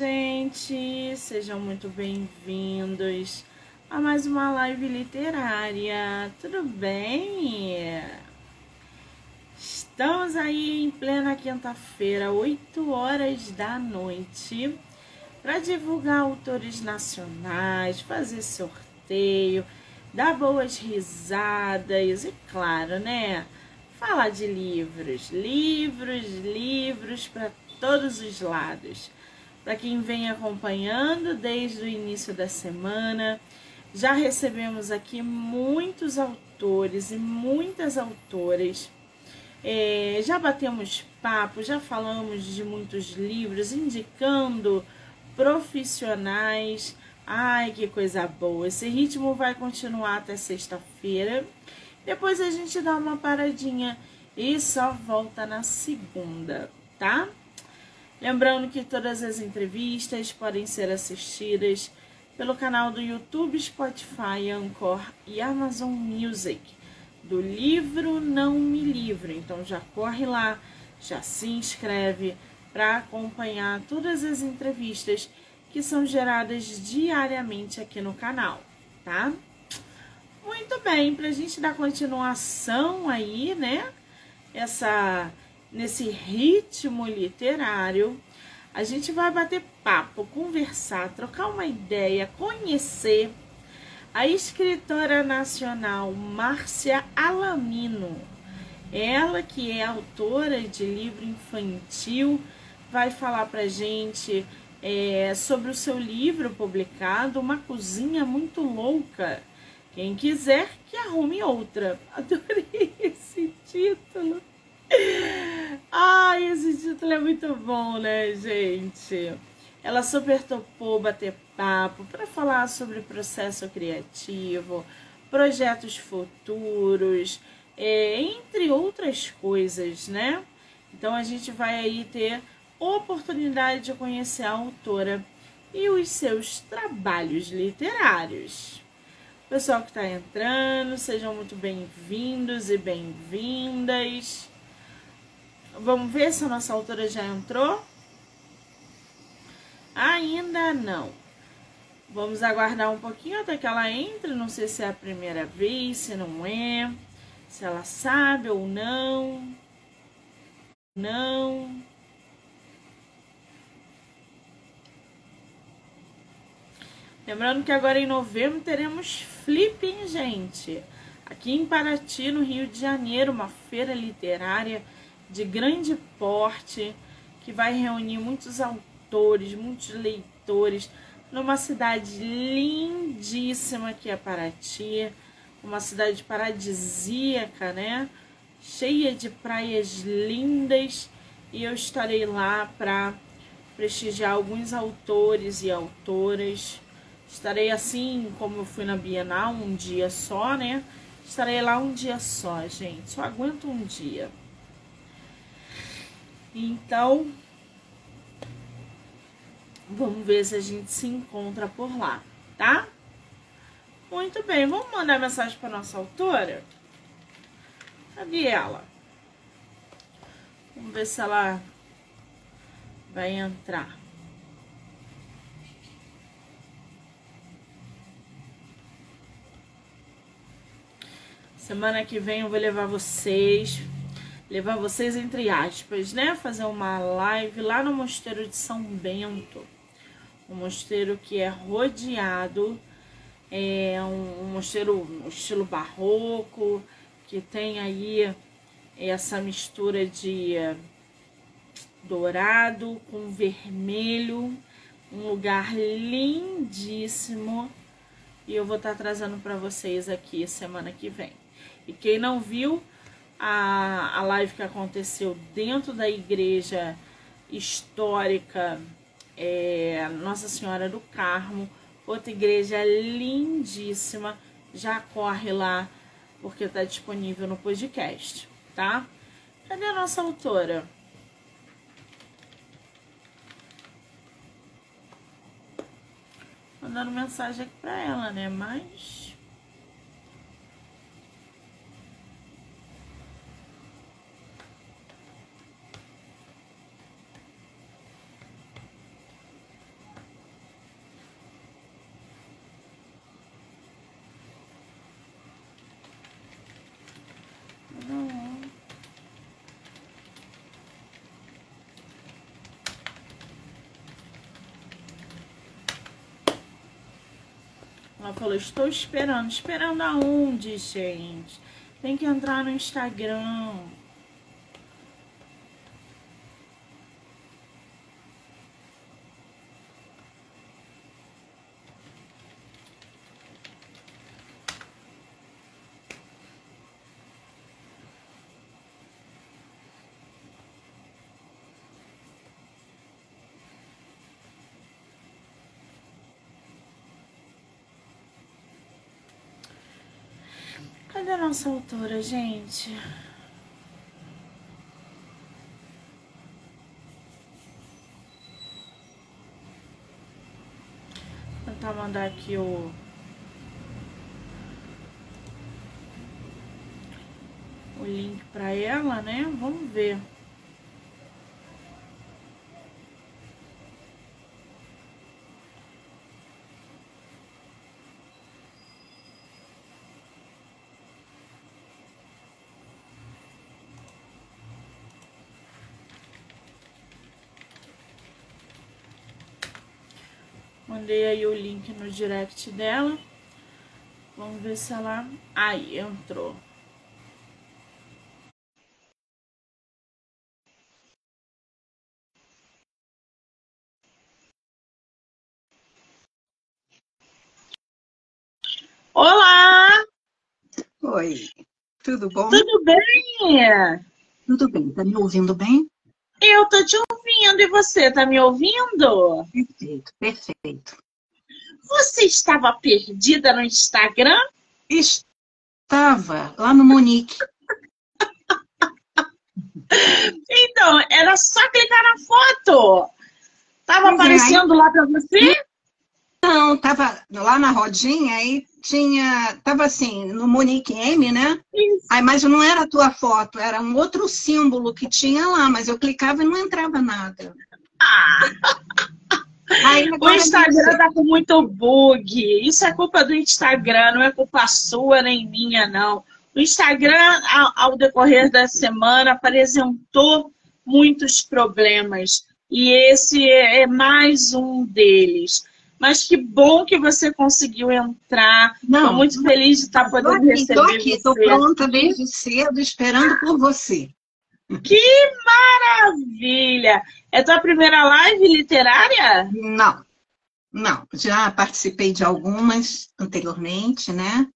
Gente, sejam muito bem-vindos a mais uma live literária. Tudo bem? Estamos aí em plena quinta-feira, 8 horas da noite, para divulgar autores nacionais, fazer sorteio, dar boas risadas e, claro, né? Falar de livros, livros, livros para todos os lados para quem vem acompanhando desde o início da semana. Já recebemos aqui muitos autores e muitas autoras. É, já batemos papo, já falamos de muitos livros, indicando profissionais. Ai, que coisa boa! Esse ritmo vai continuar até sexta-feira. Depois a gente dá uma paradinha e só volta na segunda, tá? Lembrando que todas as entrevistas podem ser assistidas pelo canal do YouTube, Spotify, Anchor e Amazon Music do livro Não Me Livre. Então já corre lá, já se inscreve para acompanhar todas as entrevistas que são geradas diariamente aqui no canal, tá? Muito bem, para a gente dar continuação aí, né? Essa nesse ritmo literário, a gente vai bater papo, conversar, trocar uma ideia, conhecer a escritora nacional Márcia Alamino. Ela que é autora de livro infantil, vai falar pra gente é, sobre o seu livro publicado, Uma Cozinha Muito Louca. Quem quiser que arrume outra. Adorei esse título. Ai, esse título é muito bom, né, gente? Ela super topou bater papo para falar sobre processo criativo, projetos futuros, é, entre outras coisas, né? Então a gente vai aí ter oportunidade de conhecer a autora e os seus trabalhos literários. Pessoal que está entrando, sejam muito bem-vindos e bem-vindas. Vamos ver se a nossa autora já entrou. Ainda não. Vamos aguardar um pouquinho até que ela entre. Não sei se é a primeira vez, se não é. Se ela sabe ou não. Não. Lembrando que agora em novembro teremos Flip, hein, gente? Aqui em Paraty, no Rio de Janeiro, uma feira literária de grande porte, que vai reunir muitos autores, muitos leitores, numa cidade lindíssima que é Paraty, uma cidade paradisíaca, né? Cheia de praias lindas, e eu estarei lá para prestigiar alguns autores e autoras. Estarei assim, como eu fui na Bienal, um dia só, né? Estarei lá um dia só, gente. Só aguento um dia. Então, vamos ver se a gente se encontra por lá, tá? Muito bem, vamos mandar mensagem para nossa autora? Cadê ela? Vamos ver se ela vai entrar. Semana que vem eu vou levar vocês levar vocês entre aspas, né? Fazer uma live lá no Mosteiro de São Bento. Um mosteiro que é rodeado, é um, um mosteiro um estilo barroco, que tem aí essa mistura de dourado com vermelho, um lugar lindíssimo. E eu vou estar trazendo para vocês aqui semana que vem. E quem não viu, a, a live que aconteceu dentro da igreja histórica é, Nossa Senhora do Carmo, outra igreja lindíssima. Já corre lá porque está disponível no podcast, tá? Cadê a nossa autora? Mandando mensagem aqui para ela, né? Mas Ela falou, estou esperando. Esperando aonde, gente? Tem que entrar no Instagram. Cadê a nossa autora, gente? Vou tentar mandar aqui o. O link pra ela, né? Vamos ver. Mandei aí o link no direct dela. Vamos ver se ela. Aí, entrou. Olá! Oi, tudo bom? Tudo bem? Tudo bem, tá me ouvindo bem? Eu tô te ouvindo e você tá me ouvindo? Perfeito, perfeito. Você estava perdida no Instagram? Estava lá no Monique. Então, era só clicar na foto. Tava Pois é, aparecendo lá pra você? Não, tava lá na rodinha aí tinha, tava assim, no Monique M, né? Isso. Aí, mas não era a tua foto, era um outro símbolo que tinha lá, mas eu clicava e não entrava nada. Ah, Aí, o Instagram tá com muito bug. Isso é culpa do Instagram, não é culpa sua nem minha, não. O Instagram, ao, ao decorrer da semana, apresentou muitos problemas. E esse é é mais um deles. Mas que bom que você conseguiu entrar. Estou muito feliz de estar tô podendo aqui, receber tô aqui, você. pronta desde cedo, esperando por você. Maravilha! É tua primeira live literária? Não, não. Já participei de algumas anteriormente, né?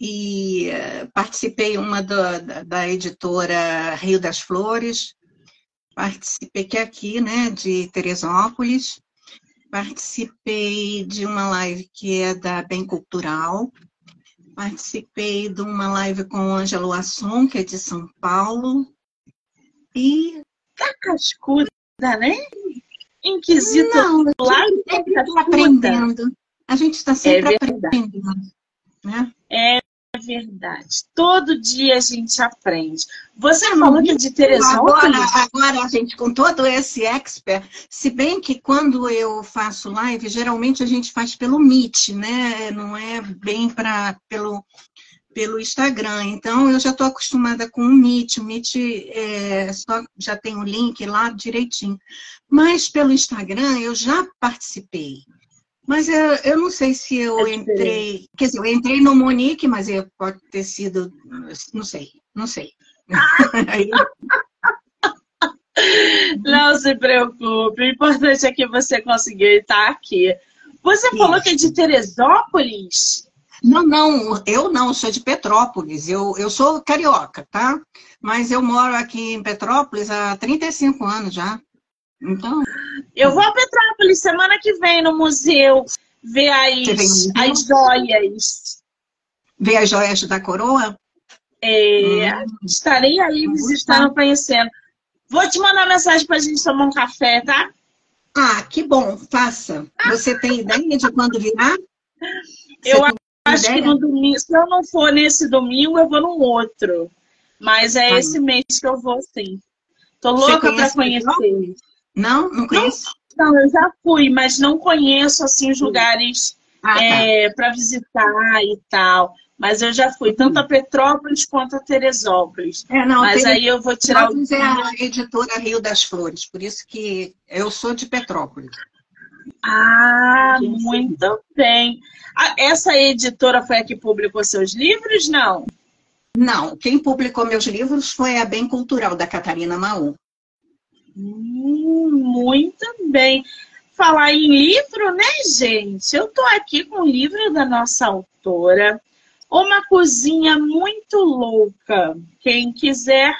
E eh, participei uma da, da, da editora Rio das Flores, participei que é aqui, né, de Teresópolis, participei de uma live que é da Bem Cultural, participei de uma live com o Ângelo Asson, que é de São Paulo, e Tá cascuda, né? Inquisito não, lá a gente sempre tá está aprendendo. A gente está sempre É aprendendo. Né? É verdade. Todo dia a gente aprende. Você falou que é de Agora, Teresópolis? agora, gente, com todo esse expert, se bem que quando eu faço live, geralmente a gente faz pelo Meet, né? Não é bem para pelo pelo Instagram. Então, eu já estou acostumada com o Meet. O Meet é, só, já tem o link lá direitinho. Mas pelo Instagram eu já participei. Mas eu, eu não sei se eu É entrei. Quer dizer, eu entrei no Monique, mas eu, pode ter sido. Não sei, não sei. Não se preocupe. O importante é que você conseguiu estar aqui. Você falou que é de Teresópolis? Não, não, eu não, sou de Petrópolis, eu, eu sou carioca, tá? Mas eu moro aqui em Petrópolis há 35 anos já. Então, Eu vou a Petrópolis semana que vem no museu ver as, as joias. ver as joias da coroa? É, Hum. Estarei aí visitando, conhecendo. Vou te mandar mensagem pra gente tomar um café, tá? Ah, que bom, faça. Você tem ideia de quando virá? Eu Acho que ideia? no domingo, se eu não for nesse domingo, eu vou no outro. Mas é Ah. esse mês que eu vou, sim. Tô louca pra conhece conhecer. Não, não conheço? Não, eu já fui, mas não conheço assim os lugares Ah, tá. é, para visitar e tal. Mas eu já fui tanto a Petrópolis quanto a Teresópolis. É, não, Mas aí eu vou tirar o. É a editora Rio das Flores, por isso que eu sou de Petrópolis. Ah, muito bem. Essa editora foi a que publicou seus livros, não? Não, quem publicou meus livros foi a Bem Cultural, da Catarina Maú. Hum, muito bem. Falar em livro, né, gente? Eu tô aqui com o livro da nossa autora, Uma Cozinha Muito Louca. Quem quiser,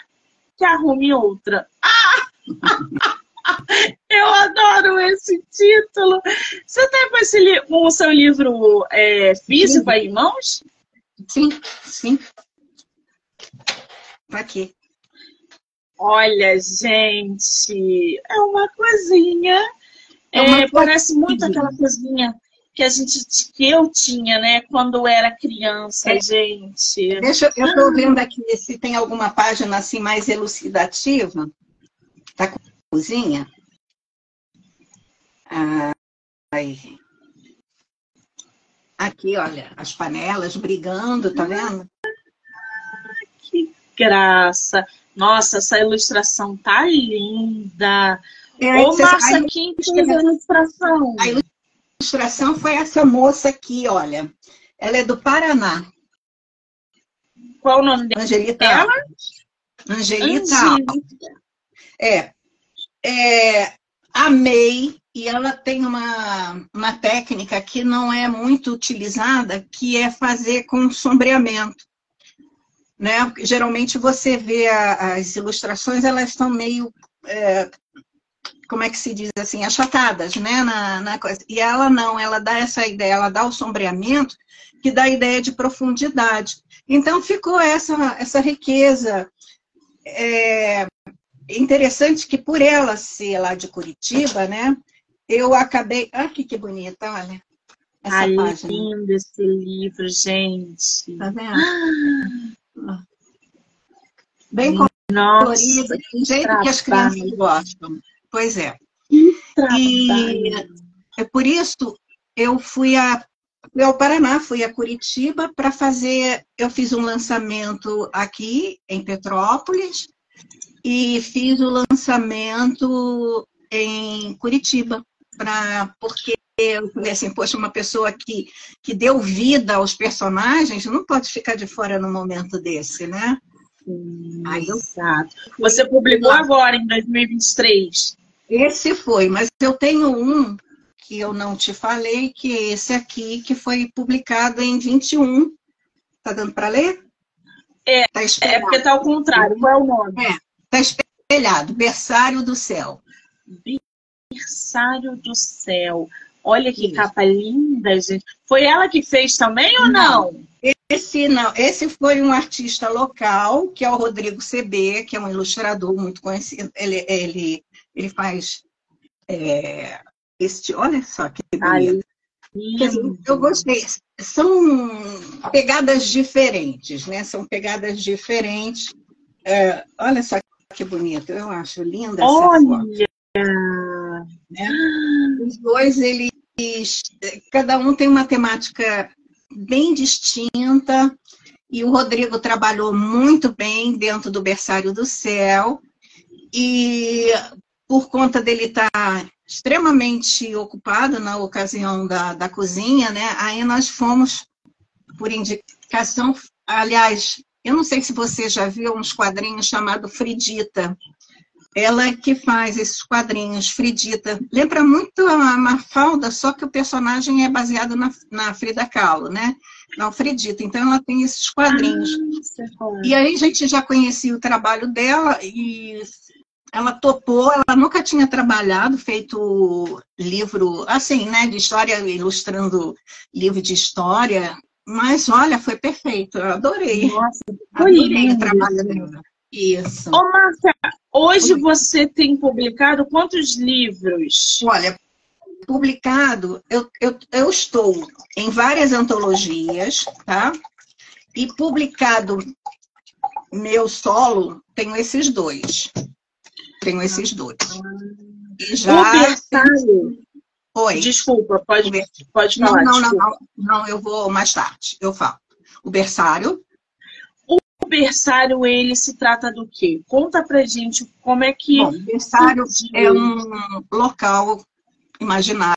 que arrume outra. Ah! Eu adoro esse título. Você tem com, esse, com o seu livro é, físico aí em mãos? Sim, sim. Tá aqui. Olha, gente, é uma coisinha. É uma é, parece muito aquela coisinha que a gente que eu tinha, né, quando era criança, é. gente. Deixa eu estou vendo aqui se tem alguma página assim mais elucidativa da cozinha. Ah, aí. Aqui, olha, as panelas brigando, tá vendo? Graça. Nossa, essa ilustração tá linda. É, Ô, Márcia, quem fez a ilustração? A ilustração foi essa moça aqui, olha. Ela é do Paraná. Qual o nome dela? Angelita. Angelita. Angelita. É. é. Amei. E ela tem uma, uma técnica que não é muito utilizada, que é fazer com sombreamento né? Geralmente você vê a, as ilustrações, elas estão meio, é, como é que se diz assim, achatadas, né? Na, na coisa. E ela não, ela dá essa ideia, ela dá o sombreamento que dá a ideia de profundidade. Então ficou essa, essa riqueza. É interessante que por ela ser lá de Curitiba, né? Eu acabei. Ah, que, que bonita, olha. Essa Ai, página. lindo esse livro, gente. Tá vendo? Ah. Bem colorida, do jeito que as crianças gostam. Pois é. E é por isso eu fui a fui ao Paraná, fui a Curitiba para fazer. Eu fiz um lançamento aqui em Petrópolis e fiz o lançamento em Curitiba, pra, porque eu falei assim, poxa, uma pessoa que, que deu vida aos personagens não pode ficar de fora num momento desse, né? Aí eu... Exato. Você publicou agora, em 2023. Esse foi, mas eu tenho um que eu não te falei, que é esse aqui, que foi publicado em 21. Tá dando para ler? É, tá é porque tá ao contrário. Qual é o nome? É, tá espelhado. Berçário do Céu. Berçário do Céu. Olha que Isso. capa linda, gente. Foi ela que fez também ou não? não? Esse não, esse foi um artista local, que é o Rodrigo CB, que é um ilustrador muito conhecido. Ele, ele, ele faz é, este, olha só que bonito. Dizer, eu gostei. São pegadas diferentes, né? São pegadas diferentes. É, olha só que bonito, eu acho linda essa olha. foto. Né? Os dois, eles, cada um tem uma temática bem distinta, e o Rodrigo trabalhou muito bem dentro do Berçário do Céu, e por conta dele estar extremamente ocupado na ocasião da, da cozinha, né? Aí nós fomos, por indicação, aliás, eu não sei se você já viu uns quadrinhos chamado Fridita, ela que faz esses quadrinhos, Fridita. Lembra muito a Mafalda, só que o personagem é baseado na, na Frida Kahlo, né? Não, Fridita. Então, ela tem esses quadrinhos. Ah, e aí, a gente já conhecia o trabalho dela e ela topou. Ela nunca tinha trabalhado, feito livro, assim, né? De história, ilustrando livro de história. Mas, olha, foi perfeito. Eu adorei. Nossa, adorei lindo. o trabalho dela. Isso. Ô, Márcia, hoje Oi. você tem publicado quantos livros? Olha, publicado, eu, eu, eu estou em várias antologias, tá? E publicado meu solo, tenho esses dois. Tenho esses dois. E já. O Oi. Desculpa, pode, pode falar. Não, não, não, não, eu vou mais tarde, eu falo. O berçário, o berçário, ele se trata do quê? Conta pra gente como é que... Bom, o berçário é um local imaginário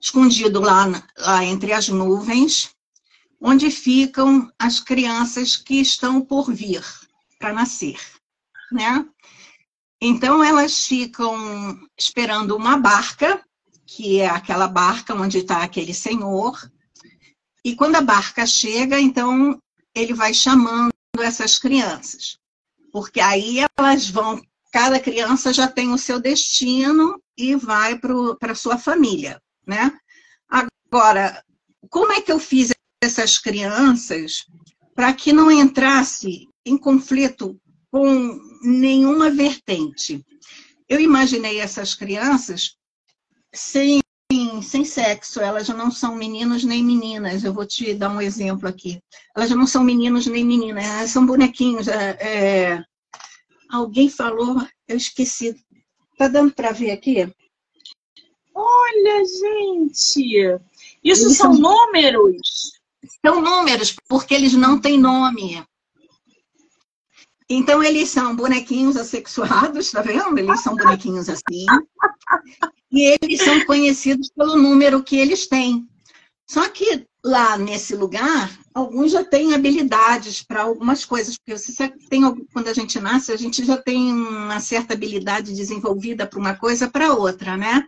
escondido lá, lá entre as nuvens, onde ficam as crianças que estão por vir para nascer, né? Então elas ficam esperando uma barca, que é aquela barca onde está aquele senhor, e quando a barca chega, então ele vai chamando essas crianças, porque aí elas vão, cada criança já tem o seu destino e vai para a sua família, né? Agora, como é que eu fiz essas crianças para que não entrasse em conflito com nenhuma vertente. Eu imaginei essas crianças sem, sem sexo, elas não são meninos nem meninas. Eu vou te dar um exemplo aqui. Elas não são meninos nem meninas, elas são bonequinhos. É, é... Alguém falou, eu esqueci. Tá dando para ver aqui? Olha, gente! Isso são, são números? São números, porque eles não têm nome. Então, eles são bonequinhos assexuados, tá vendo? Eles são bonequinhos assim. E eles são conhecidos pelo número que eles têm. Só que lá nesse lugar, alguns já têm habilidades para algumas coisas, porque você tem, quando a gente nasce, a gente já tem uma certa habilidade desenvolvida para uma coisa para outra, né?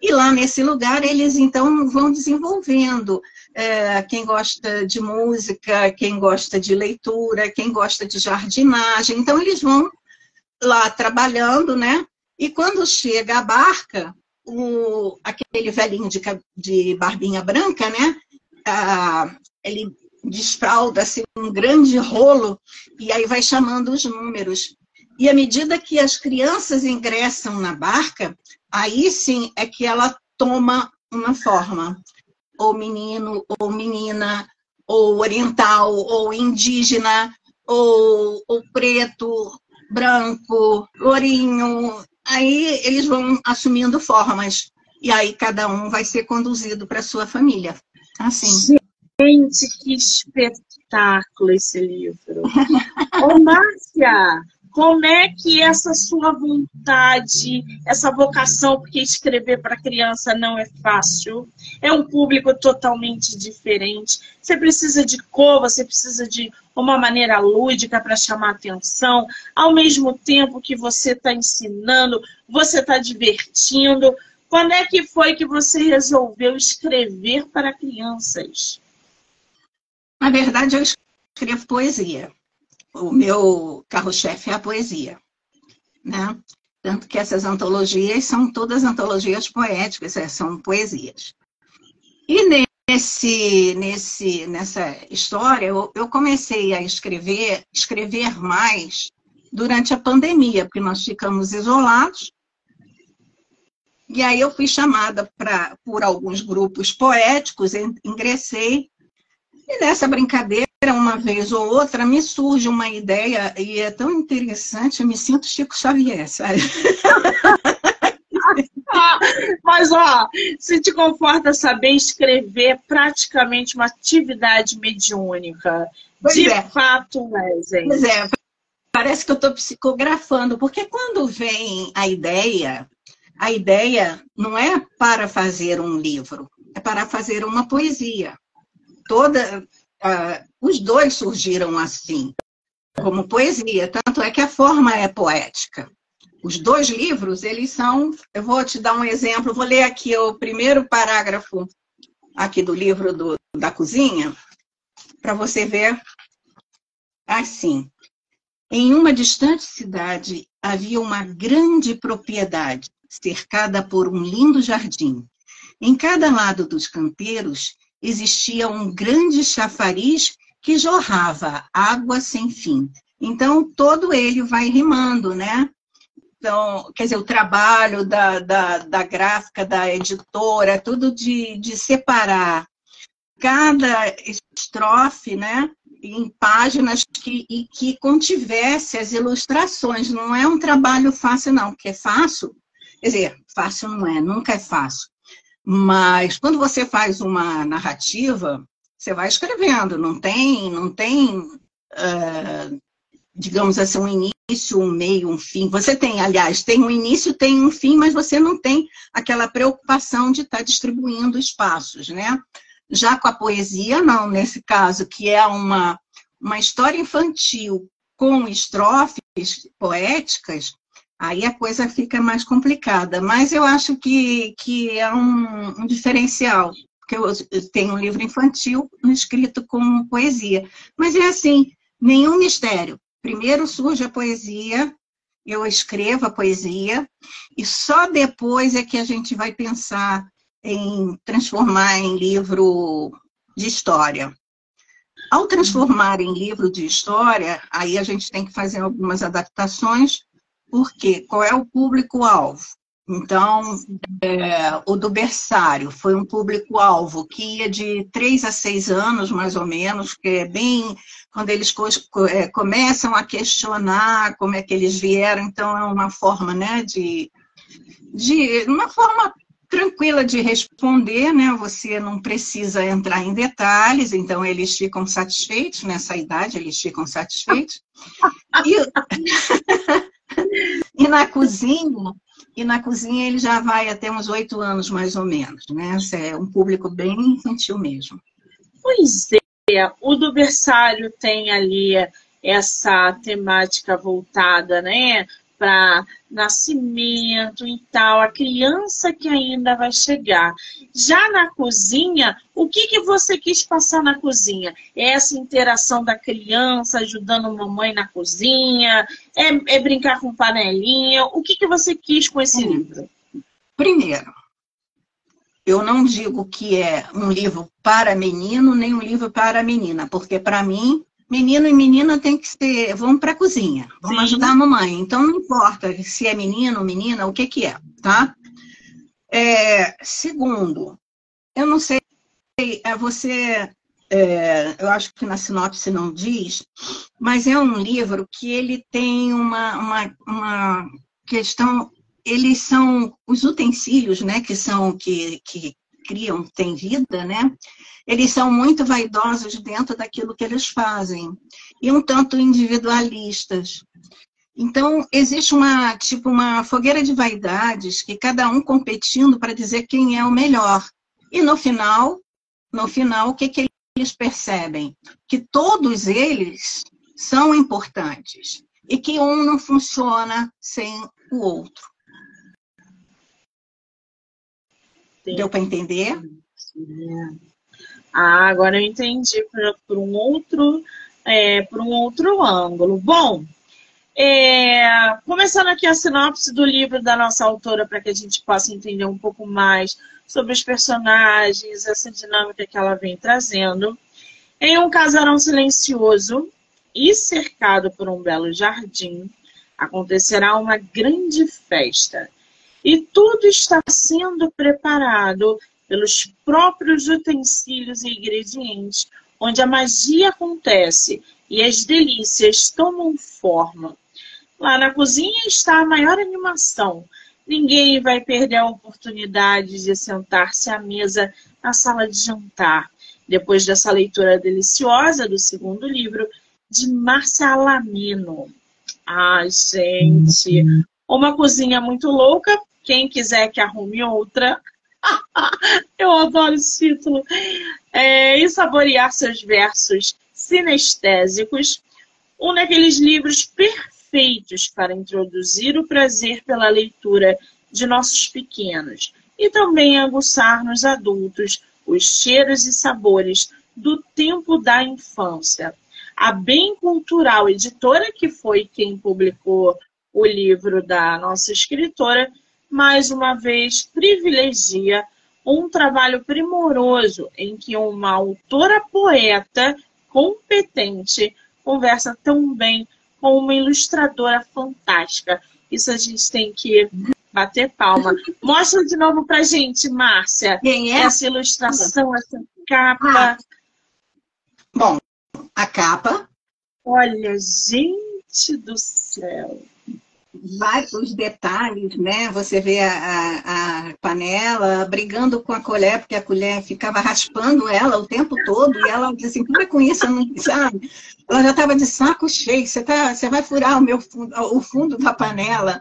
E lá nesse lugar, eles então vão desenvolvendo. É, quem gosta de música, quem gosta de leitura, quem gosta de jardinagem. Então, eles vão lá trabalhando, né? E quando chega a barca, o, aquele velhinho de, de barbinha branca, né? Ah, ele desfralda assim, um grande rolo e aí vai chamando os números. E à medida que as crianças ingressam na barca, aí sim é que ela toma uma forma, ou menino, ou menina, ou oriental, ou indígena, ou, ou preto, branco, lourinho. Aí eles vão assumindo formas. E aí cada um vai ser conduzido para sua família. Assim. Gente, que espetáculo esse livro. Ô, Márcia, como é que essa sua vontade, essa vocação, porque escrever para criança não é fácil, é um público totalmente diferente. Você precisa de cor, você precisa de uma maneira lúdica para chamar atenção, ao mesmo tempo que você está ensinando, você está divertindo. Quando é que foi que você resolveu escrever para crianças? Na verdade, eu escrevo poesia o meu carro-chefe é a poesia, né? Tanto que essas antologias são todas antologias poéticas, é, são poesias. E nesse, nesse, nessa história, eu, eu comecei a escrever, escrever mais durante a pandemia, porque nós ficamos isolados. E aí eu fui chamada pra, por alguns grupos poéticos, ingressei, e nessa brincadeira uma vez ou outra, me surge uma ideia e é tão interessante, eu me sinto Chico Xavier, sabe? Mas, ó, se te conforta saber escrever praticamente uma atividade mediúnica. Pois de é. fato é, gente. Pois é, parece que eu estou psicografando, porque quando vem a ideia, a ideia não é para fazer um livro, é para fazer uma poesia. Toda, uh, os dois surgiram assim, como poesia, tanto é que a forma é poética. Os dois livros, eles são, eu vou te dar um exemplo, vou ler aqui o primeiro parágrafo aqui do livro do, da cozinha, para você ver assim. Em uma distante cidade havia uma grande propriedade, cercada por um lindo jardim. Em cada lado dos canteiros existia um grande chafariz que jorrava água sem fim. Então, todo ele vai rimando, né? Então, quer dizer, o trabalho da, da, da gráfica, da editora, tudo de, de separar cada estrofe, né? Em páginas que, e que contivesse as ilustrações. Não é um trabalho fácil, não, porque é fácil. Quer dizer, fácil não é, nunca é fácil. Mas quando você faz uma narrativa, você vai escrevendo, não tem, não tem uh, digamos assim, um início, um meio, um fim. Você tem, aliás, tem um início, tem um fim, mas você não tem aquela preocupação de estar tá distribuindo espaços, né? Já com a poesia, não, nesse caso, que é uma, uma história infantil com estrofes poéticas, aí a coisa fica mais complicada. Mas eu acho que, que é um, um diferencial, porque eu, tenho um livro infantil escrito com poesia. Mas é assim, nenhum mistério. Primeiro surge a poesia, eu escrevo a poesia, e só depois é que a gente vai pensar em transformar em livro de história. Ao transformar em livro de história, aí a gente tem que fazer algumas adaptações, porque qual é o público-alvo? Então, é, o do berçário foi um público-alvo que ia de três a seis anos, mais ou menos, que é bem quando eles é, começam a questionar como é que eles vieram, então é uma forma, né, de, de uma forma tranquila de responder, né? Você não precisa entrar em detalhes, então eles ficam satisfeitos nessa idade, eles ficam satisfeitos. E, e na cozinha, e na cozinha ele já vai até uns oito anos mais ou menos, né? É um público bem infantil mesmo. Pois é, o do berçário tem ali essa temática voltada, né, para nascimento e tal, a criança que ainda vai chegar. Já na cozinha, o que, que você quis passar na cozinha? É essa interação da criança ajudando a mamãe na cozinha? É, é brincar com panelinha? O que, que você quis com esse hum. livro? Primeiro, eu não digo que é um livro para menino, nem um livro para menina, porque para mim menino e menina tem que ser, vamos para a cozinha, vamos Sim. ajudar a mamãe. Então não importa se é menino ou menina, o que que é, tá? É, segundo, eu não sei, é você, é, eu acho que na sinopse não diz, mas é um livro que ele tem uma, uma, uma questão, eles são os utensílios, né, que são, que, que criam, têm vida, né? eles são muito vaidosos dentro daquilo que eles fazem e um tanto individualistas. Então, existe uma, tipo, uma fogueira de vaidades que cada um competindo para dizer quem é o melhor. E no final, no final, o que, que eles percebem? Que todos eles são importantes e que um não funciona sem o outro. Sim. Deu para entender? Sim. Ah, agora eu entendi por, por um outro é, por um outro ângulo. Bom, é, começando aqui a sinopse do livro da nossa autora para que a gente possa entender um pouco mais sobre os personagens, essa dinâmica que ela vem trazendo. Em um casarão silencioso e cercado por um belo jardim, acontecerá uma grande festa. E tudo está sendo preparado pelos próprios utensílios e ingredientes, onde a magia acontece e as delícias tomam forma. Lá na cozinha está a maior animação. Ninguém vai perder a oportunidade de sentar-se à mesa na sala de jantar, depois dessa leitura deliciosa do segundo livro de Márcia Alamino. Ai, gente, uma cozinha muito louca. Quem quiser que arrume outra, Eu adoro esse título. É, e saborear seus versos sinestésicos, um daqueles livros perfeitos para introduzir o prazer pela leitura de nossos pequenos e também aguçar nos adultos os cheiros e sabores do tempo da infância. A Bem Cultural Editora, que foi quem publicou o livro da nossa escritora, mais uma vez privilegia um trabalho primoroso em que uma autora poeta competente conversa tão bem com uma ilustradora fantástica. Isso a gente tem que bater palma. Mostra de novo pra gente, Márcia. Quem é? Essa ilustração, essa capa. Ah. Bom, a capa. Olha, gente do céu. Vários detalhes, né? Você vê a, a, panela brigando com a colher, porque a colher ficava raspando ela o tempo todo, e ela disse assim, para com isso, não sabe? Ela já estava de saco cheio, você, tá, você vai furar o, meu, o fundo da panela.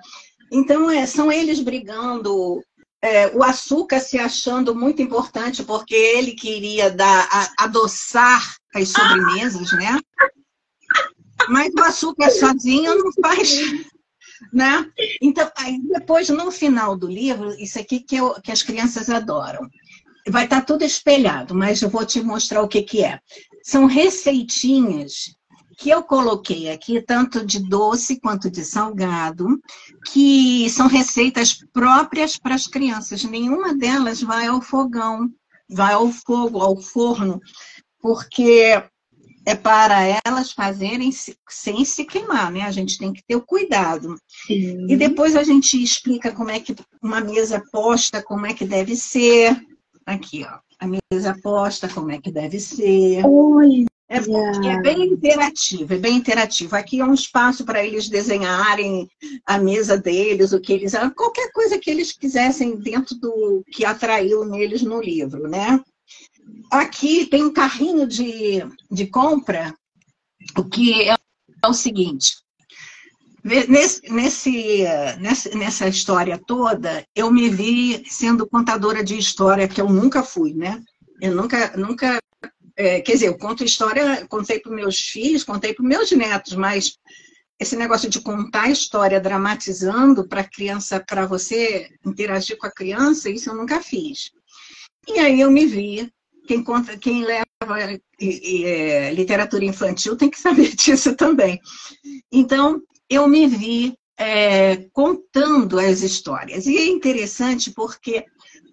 Então, é, são eles brigando, é, o açúcar se achando muito importante, porque ele queria dar, a, adoçar as sobremesas, né? Mas o açúcar sozinho não faz né? Então, aí depois, no final do livro, isso aqui que, eu, que as crianças adoram. Vai estar tudo espelhado, mas eu vou te mostrar o que, que é. São receitinhas que eu coloquei aqui, tanto de doce quanto de salgado, que são receitas próprias para as crianças. Nenhuma delas vai ao fogão, vai ao fogo, ao forno, porque é para elas fazerem sem se queimar, né? A gente tem que ter o cuidado. Sim. E depois a gente explica como é que uma mesa posta, como é que deve ser. Aqui, ó. A mesa posta, como é que deve ser. Oi. É, é, bem interativo, é bem interativo. Aqui é um espaço para eles desenharem a mesa deles, o que eles. qualquer coisa que eles quisessem dentro do que atraiu neles no livro, né? Aqui tem um carrinho de, de compra, o que é, é o seguinte. Nesse, nesse, nessa história toda, eu me vi sendo contadora de história, que eu nunca fui, né? Eu nunca, nunca é, quer dizer, eu conto história, contei para meus filhos, contei para meus netos, mas esse negócio de contar história dramatizando para criança, para você interagir com a criança, isso eu nunca fiz. E aí eu me vi quem, conta, quem leva é, literatura infantil tem que saber disso também. Então, eu me vi é, contando as histórias. E é interessante porque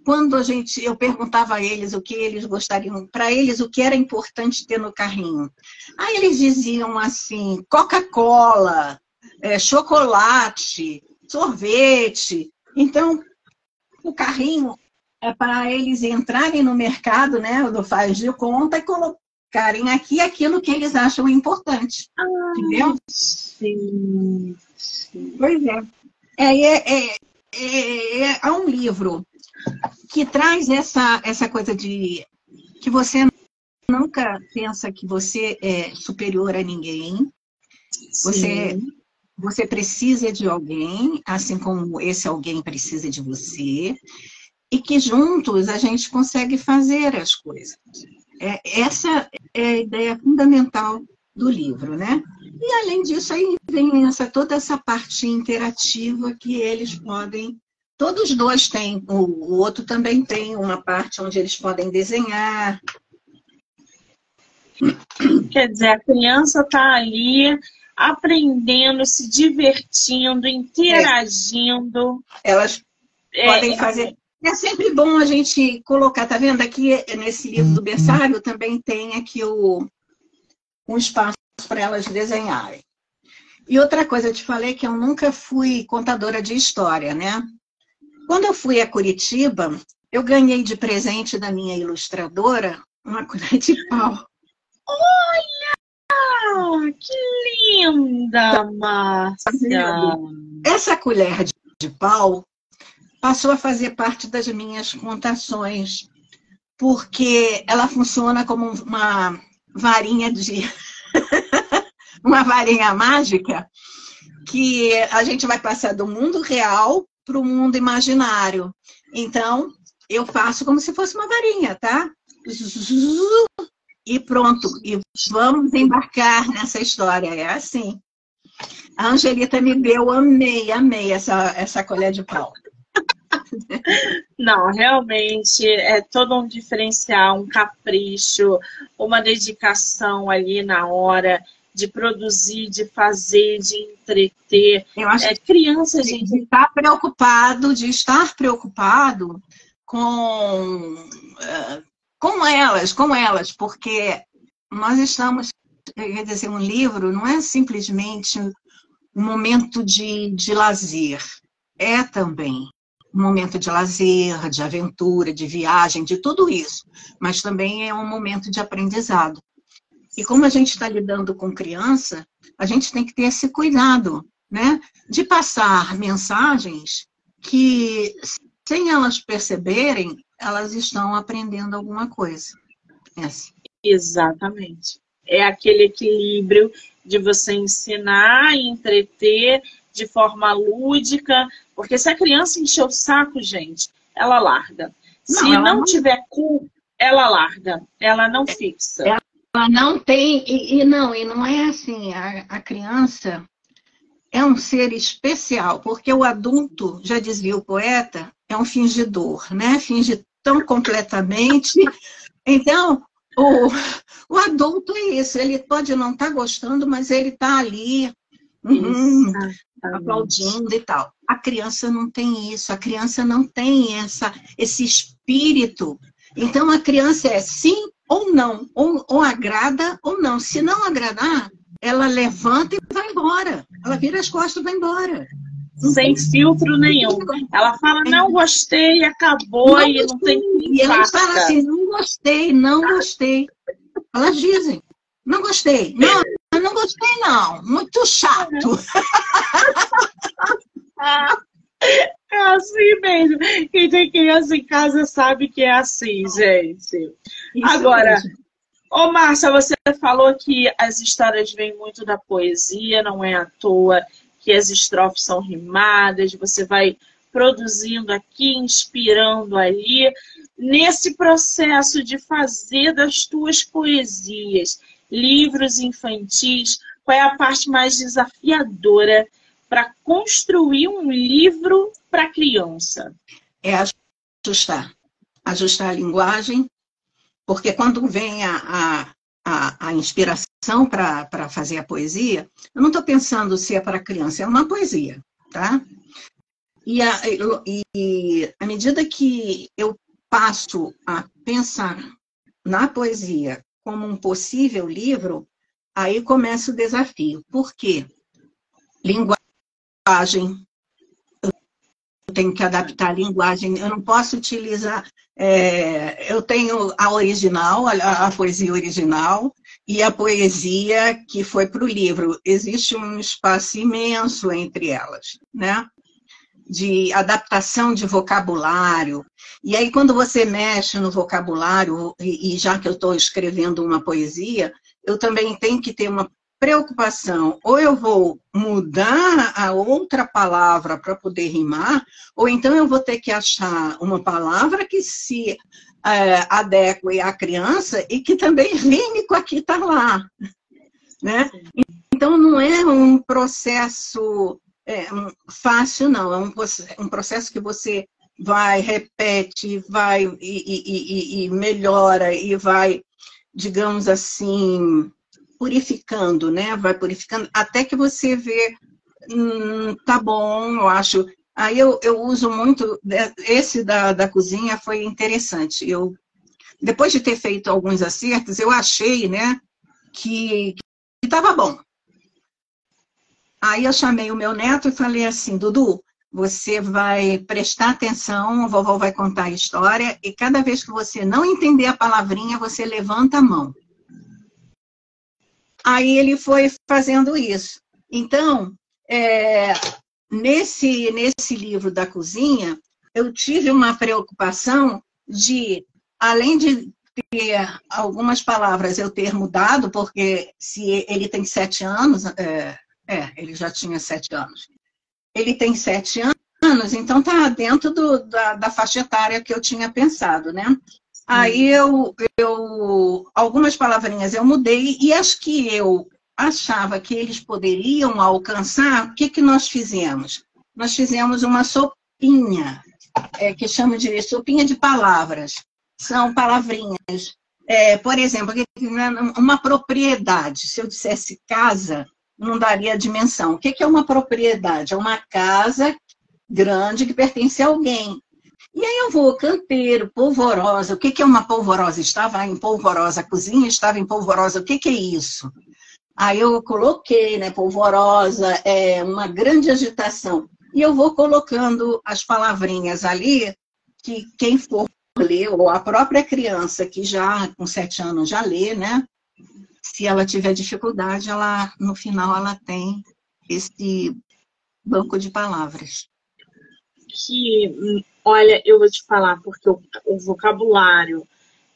quando a gente, eu perguntava a eles o que eles gostariam, para eles o que era importante ter no carrinho. Aí eles diziam assim, Coca-Cola, é, chocolate, sorvete. Então, o carrinho é para eles entrarem no mercado, né, do faz de conta e colocarem aqui aquilo que eles acham importante. Ah, entendeu? Sim, sim. Pois é. É, é, é, é, é um livro que traz essa, essa coisa de que você nunca pensa que você é superior a ninguém. Você, você precisa de alguém, assim como esse alguém precisa de você e que juntos a gente consegue fazer as coisas. É, essa é a ideia fundamental do livro, né? E além disso, aí vem essa, toda essa parte interativa que eles podem. Todos dois têm, o, o outro também tem uma parte onde eles podem desenhar. Quer dizer, a criança está ali aprendendo, se divertindo, interagindo. É. Elas podem é, fazer é sempre bom a gente colocar, tá vendo? Aqui nesse livro do berçário também tem aqui o, um espaço para elas desenharem. E outra coisa, eu te falei que eu nunca fui contadora de história, né? Quando eu fui a Curitiba, eu ganhei de presente da minha ilustradora uma colher de pau. Olha! Que linda, Márcia! Essa colher de pau passou a fazer parte das minhas contações, porque ela funciona como uma varinha de. uma varinha mágica que a gente vai passar do mundo real para o mundo imaginário. Então, eu faço como se fosse uma varinha, tá? E pronto, e vamos embarcar nessa história. É assim. A Angelita me deu, amei, amei essa, essa colher de pau. Não, realmente é todo um diferencial, um capricho, uma dedicação ali na hora de produzir, de fazer, de entreter. Eu acho é, criança, de, gente. De estar preocupado, de estar preocupado com, eh, com elas, com elas, porque nós estamos, quer dizer, um livro não é simplesmente um momento de, de lazer, é também um momento de lazer, de aventura, de viagem, de tudo isso, mas também é um momento de aprendizado. E como a gente está lidando com criança, a gente tem que ter esse cuidado né, de passar mensagens que, sem elas perceberem, elas estão aprendendo alguma coisa. Exatamente. É aquele equilíbrio de você ensinar entreter de forma lúdica, porque se a criança encher o saco, gente, ela larga. Não, se ela não, não tiver culpa, ela larga, ela não fixa. Ela não tem, e, e não, e não é assim, a, a criança é um ser especial, porque o adulto, já dizia o poeta, é um fingidor, né? Finge tão completamente. Então, o, o adulto é isso, ele pode não estar tá gostando, mas ele está ali uhum, aplaudindo e tal. A criança não tem isso, a criança não tem essa, esse espírito. Então, a criança é sim ou não, ou, ou agrada ou não. Se não agradar, ela levanta e vai embora. Ela vira as costas e vai embora. Sem filtro nenhum. Ela fala, não gostei, acabou não e não tem. E elas falam assim, não gostei, não gostei. Elas dizem, não gostei. Não, não gostei, não. Muito chato. É assim mesmo. Quem tem criança em casa sabe que é assim, gente. Isso Agora, mesmo. Ô, Márcia, você falou que as histórias vêm muito da poesia, não é à toa que as estrofes são rimadas, você vai produzindo aqui, inspirando ali. Nesse processo de fazer das tuas poesias livros infantis, qual é a parte mais desafiadora para construir um livro para criança? É ajustar. Ajustar a linguagem, porque quando vem a, a, a inspiração para fazer a poesia, eu não estou pensando se é para criança, é uma poesia, tá? E, a, e à medida que eu passo a pensar na poesia como um possível livro, aí começa o desafio. Por quê? Linguagem, tenho que adaptar a linguagem, eu não posso utilizar. É, eu tenho a original, a, a, poesia original, e a poesia que foi para o livro. Existe um espaço imenso entre elas, né? De adaptação de vocabulário. E aí, quando você mexe no vocabulário, e, e já que eu estou escrevendo uma poesia, eu também tenho que ter uma preocupação, ou eu vou mudar a outra palavra para poder rimar, ou então eu vou ter que achar uma palavra que se é, adeque à criança e que também rime com a que está lá. Né? Então, não é um processo é, fácil, não. É um, um processo que você vai, repete, vai e, e, e, e melhora, e vai, digamos assim, purificando, né? Vai purificando até que você vê, hum, tá bom, eu acho. Aí eu, eu uso muito, esse da, da cozinha foi interessante. Eu, depois de ter feito alguns acertos, eu achei, né, que estava bom. Aí eu chamei o meu neto e falei assim, Dudu, você vai prestar atenção, vovó vai contar a história, e cada vez que você não entender a palavrinha, você levanta a mão. Aí ele foi fazendo isso. Então, é, nesse, nesse livro da cozinha, eu tive uma preocupação de, além de ter algumas palavras eu ter mudado, porque se ele tem sete anos, é, é ele já tinha sete anos. Ele tem sete anos, então está dentro do, da, da faixa etária que eu tinha pensado, né? Aí eu, eu, algumas palavrinhas eu mudei e as que eu achava que eles poderiam alcançar, o que, que nós fizemos? Nós fizemos uma sopinha, é, que chama de sopinha de palavras. São palavrinhas. É, por exemplo, uma propriedade. Se eu dissesse casa, não daria dimensão. O que, é uma propriedade? É uma casa grande que pertence a alguém. E aí eu vou, canteiro, polvorosa. O que, é uma polvorosa? Estava em polvorosa, a cozinha estava em polvorosa. O que, que é isso? Aí eu coloquei, né, polvorosa, é uma grande agitação. E eu vou colocando as palavrinhas ali, que quem for ler, ou a própria criança que já com sete anos já lê, né? Se ela tiver dificuldade, ela no final ela tem esse banco de palavras. Que, olha, eu vou te falar, porque o, o vocabulário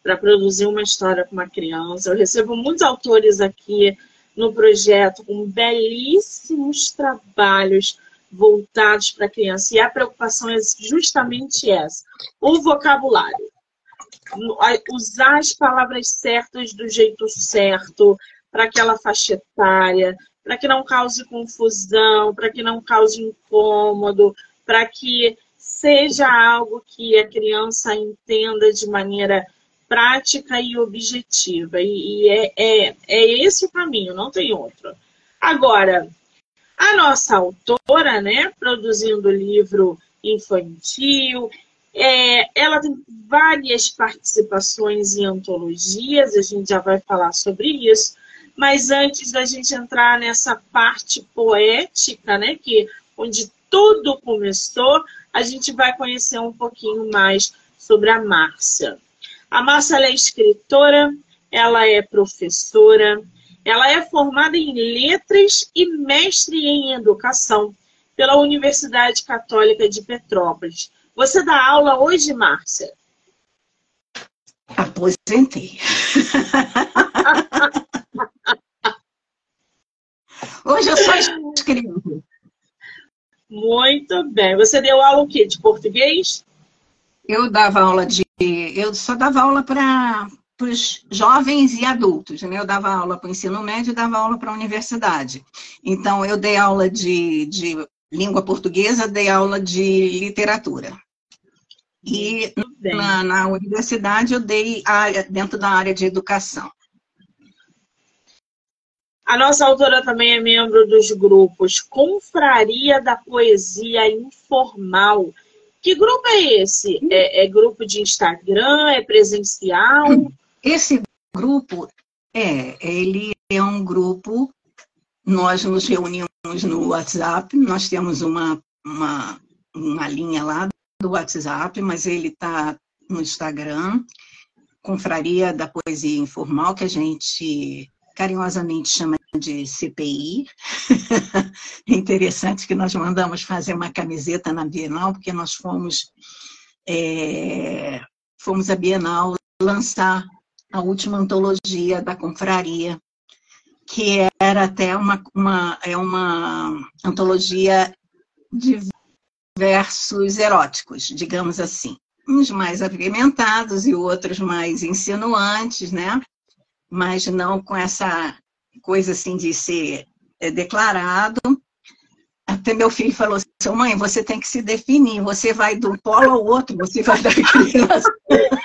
para produzir uma história com uma criança, eu recebo muitos autores aqui no projeto com belíssimos trabalhos voltados para a criança. E a preocupação é justamente essa: o vocabulário. Usar as palavras certas do jeito certo para aquela faixa etária, para que não cause confusão, para que não cause incômodo, para que seja algo que a criança entenda de maneira prática e objetiva. E, e é, é, é esse o caminho, não tem outro. Agora, a nossa autora, né, produzindo livro infantil, é, ela tem várias participações em antologias, a gente já vai falar sobre isso, mas antes da gente entrar nessa parte poética, né, que onde tudo começou, a gente vai conhecer um pouquinho mais sobre a Márcia. A Márcia é escritora, ela é professora, ela é formada em letras e mestre em educação pela Universidade Católica de Petrópolis. Você dá aula hoje, Márcia? Aposentei. hoje eu só escrevo. Muito bem. Você deu aula o quê? De português? Eu dava aula de. Eu só dava aula para os jovens e adultos. Né? Eu dava aula para o ensino médio e dava aula para a universidade. Então, eu dei aula de, de língua portuguesa, dei aula de literatura. E na, na, universidade eu dei área, dentro da área de educação. A nossa autora também é membro dos grupos Confraria da Poesia Informal. Que grupo é esse? É, é grupo de Instagram? É presencial? Esse grupo, é, ele é um grupo, nós nos reunimos no WhatsApp, nós temos uma, uma, uma linha lá do WhatsApp, mas ele está no Instagram, Confraria da Poesia Informal, que a gente carinhosamente chama de CPI. é interessante que nós mandamos fazer uma camiseta na Bienal, porque nós fomos, é, fomos à Bienal lançar a última antologia da confraria, que era até uma, uma, é uma antologia de versos eróticos, digamos assim. Uns mais apimentados e outros mais insinuantes, né? Mas não com essa coisa assim de ser é, declarado. Até meu filho falou assim, mãe, você tem que se definir, você vai do polo ao outro, você vai da criança.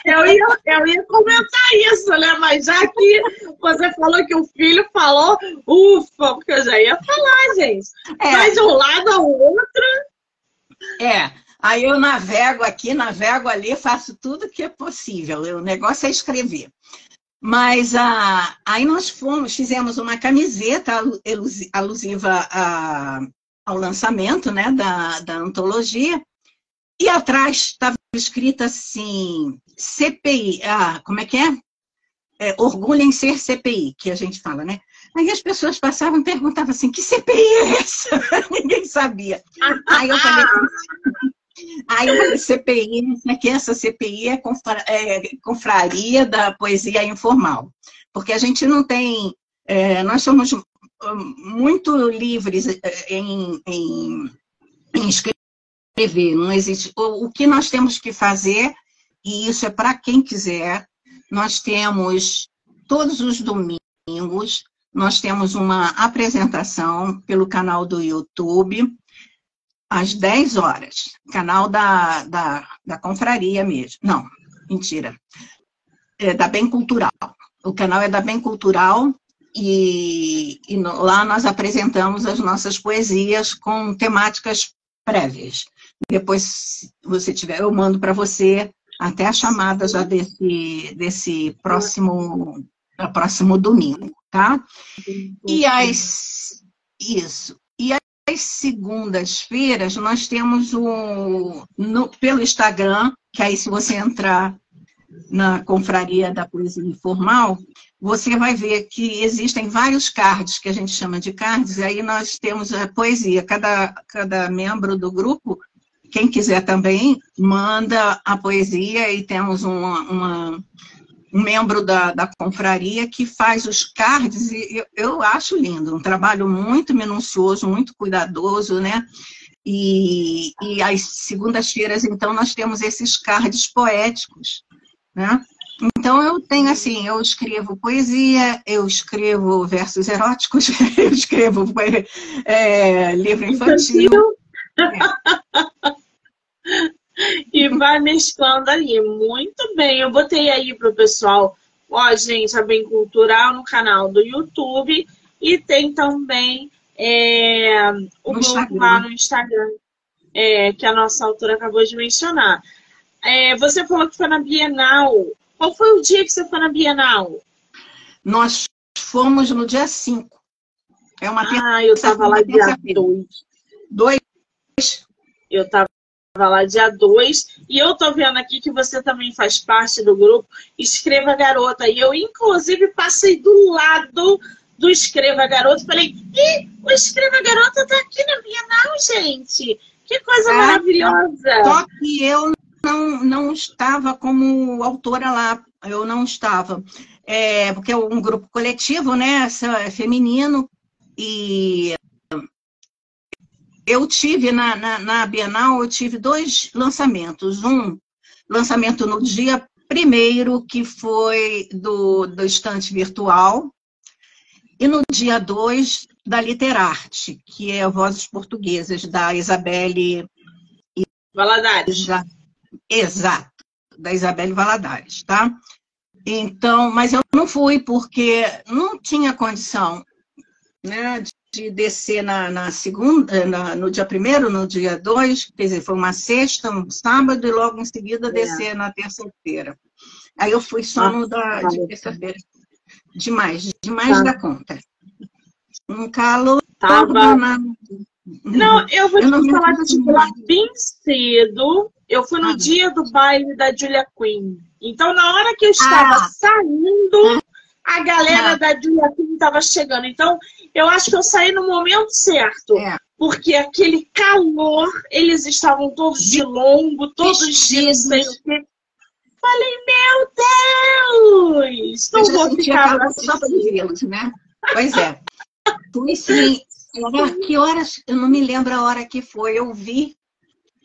Eu ia, eu ia comentar isso, né? Mas já que você falou que o filho falou, ufa, porque eu já ia falar, gente. É. Vai de um lado ao outro. É, aí eu navego aqui, navego ali, faço tudo que é possível. O negócio é escrever. Mas ah, aí nós fomos, fizemos uma camiseta alusiva a, ao lançamento né, da, da antologia, e atrás estava escrito assim, CPI, ah, como é que é? é? Orgulho em ser CPI, que a gente fala, né? Aí as pessoas passavam e perguntavam assim, que CPI é essa? Ninguém sabia. Aí eu falei, Aí CPI, que essa CPI é, confra, é confraria da poesia informal. Porque a gente não tem, é, nós somos muito livres eh, em, em, em escrever, não existe. O, o, que nós temos que fazer, e isso é para quem quiser, nós temos todos os domingos, nós temos uma apresentação pelo canal do YouTube, às 10 horas, canal da, da, da confraria mesmo. Não, mentira. É da Bem Cultural. O canal é da Bem Cultural, e, e no, lá nós apresentamos as nossas poesias com temáticas prévias. Depois, se você tiver, eu mando para você até a chamada já desse, desse próximo, próximo domingo, tá? E as, isso. E as segundas-feiras nós temos o, no, pelo Instagram, que aí se você entrar na confraria da poesia informal, você vai ver que existem vários cards, que a gente chama de cards, e aí nós temos a poesia. Cada, cada membro do grupo, quem quiser também, manda a poesia e temos uma, uma um membro da, da confraria que faz os cards, e eu, eu acho lindo, um trabalho muito minucioso, muito cuidadoso, né? E, e às segundas-feiras, então, nós temos esses cards poéticos, né? Então, eu tenho assim, eu escrevo poesia, eu escrevo versos eróticos, eu escrevo é, livro infantil. E vai mesclando ali. Muito bem, eu botei aí pro pessoal, ó, gente, a Bem Cultural no canal do YouTube e tem também é, o no grupo lá no Instagram, é, que a nossa autora acabou de mencionar. É, você falou que foi na Bienal. Qual foi o dia que você foi na Bienal? Nós fomos no dia 5. É uma Ah, eu estava lá dia 2. 2? Eu estava lá dia 2. E eu tô vendo aqui que você também faz parte do grupo Escreva Garota. E eu, inclusive, passei do lado do Escreva Garota. Falei, ih, o Escreva Garota tá aqui na Bienal, gente. Que coisa é, maravilhosa. Só que eu não, não estava como autora lá, eu não estava. É, porque é um grupo coletivo, né? É feminino. E eu tive na, na, na Bienal, eu tive dois lançamentos. Um lançamento no dia primeiro, que foi do, do estante virtual, e no dia 2, da Literarte, que é Vozes Portuguesas, da Isabelle Valadares. Já, exato, da Isabelle Valadares, tá? Então, mas eu não fui porque não tinha condição né, de descer na, na segunda, na, no dia primeiro, no dia dois, quer dizer, foi uma sexta, um sábado, e logo em seguida é. descer na terça-feira. Aí eu fui só no da, de terça-feira. Demais, demais tá. da conta. Um calor. Tava... Não, eu vou eu te falar que eu lá bem cedo. Eu fui no ah. dia do baile da Julia Quinn. Então, na hora que eu estava ah. saindo, a galera ah. da Julia Quinn estava chegando. Então, eu acho que eu saí no momento certo. É. Porque aquele calor, eles estavam todos de longo, todos de o quê. Falei, meu Deus! Não vou ficar vê-los, né? Pois é. Fui sim. Que horas? Eu não me lembro a hora que foi. Eu vi.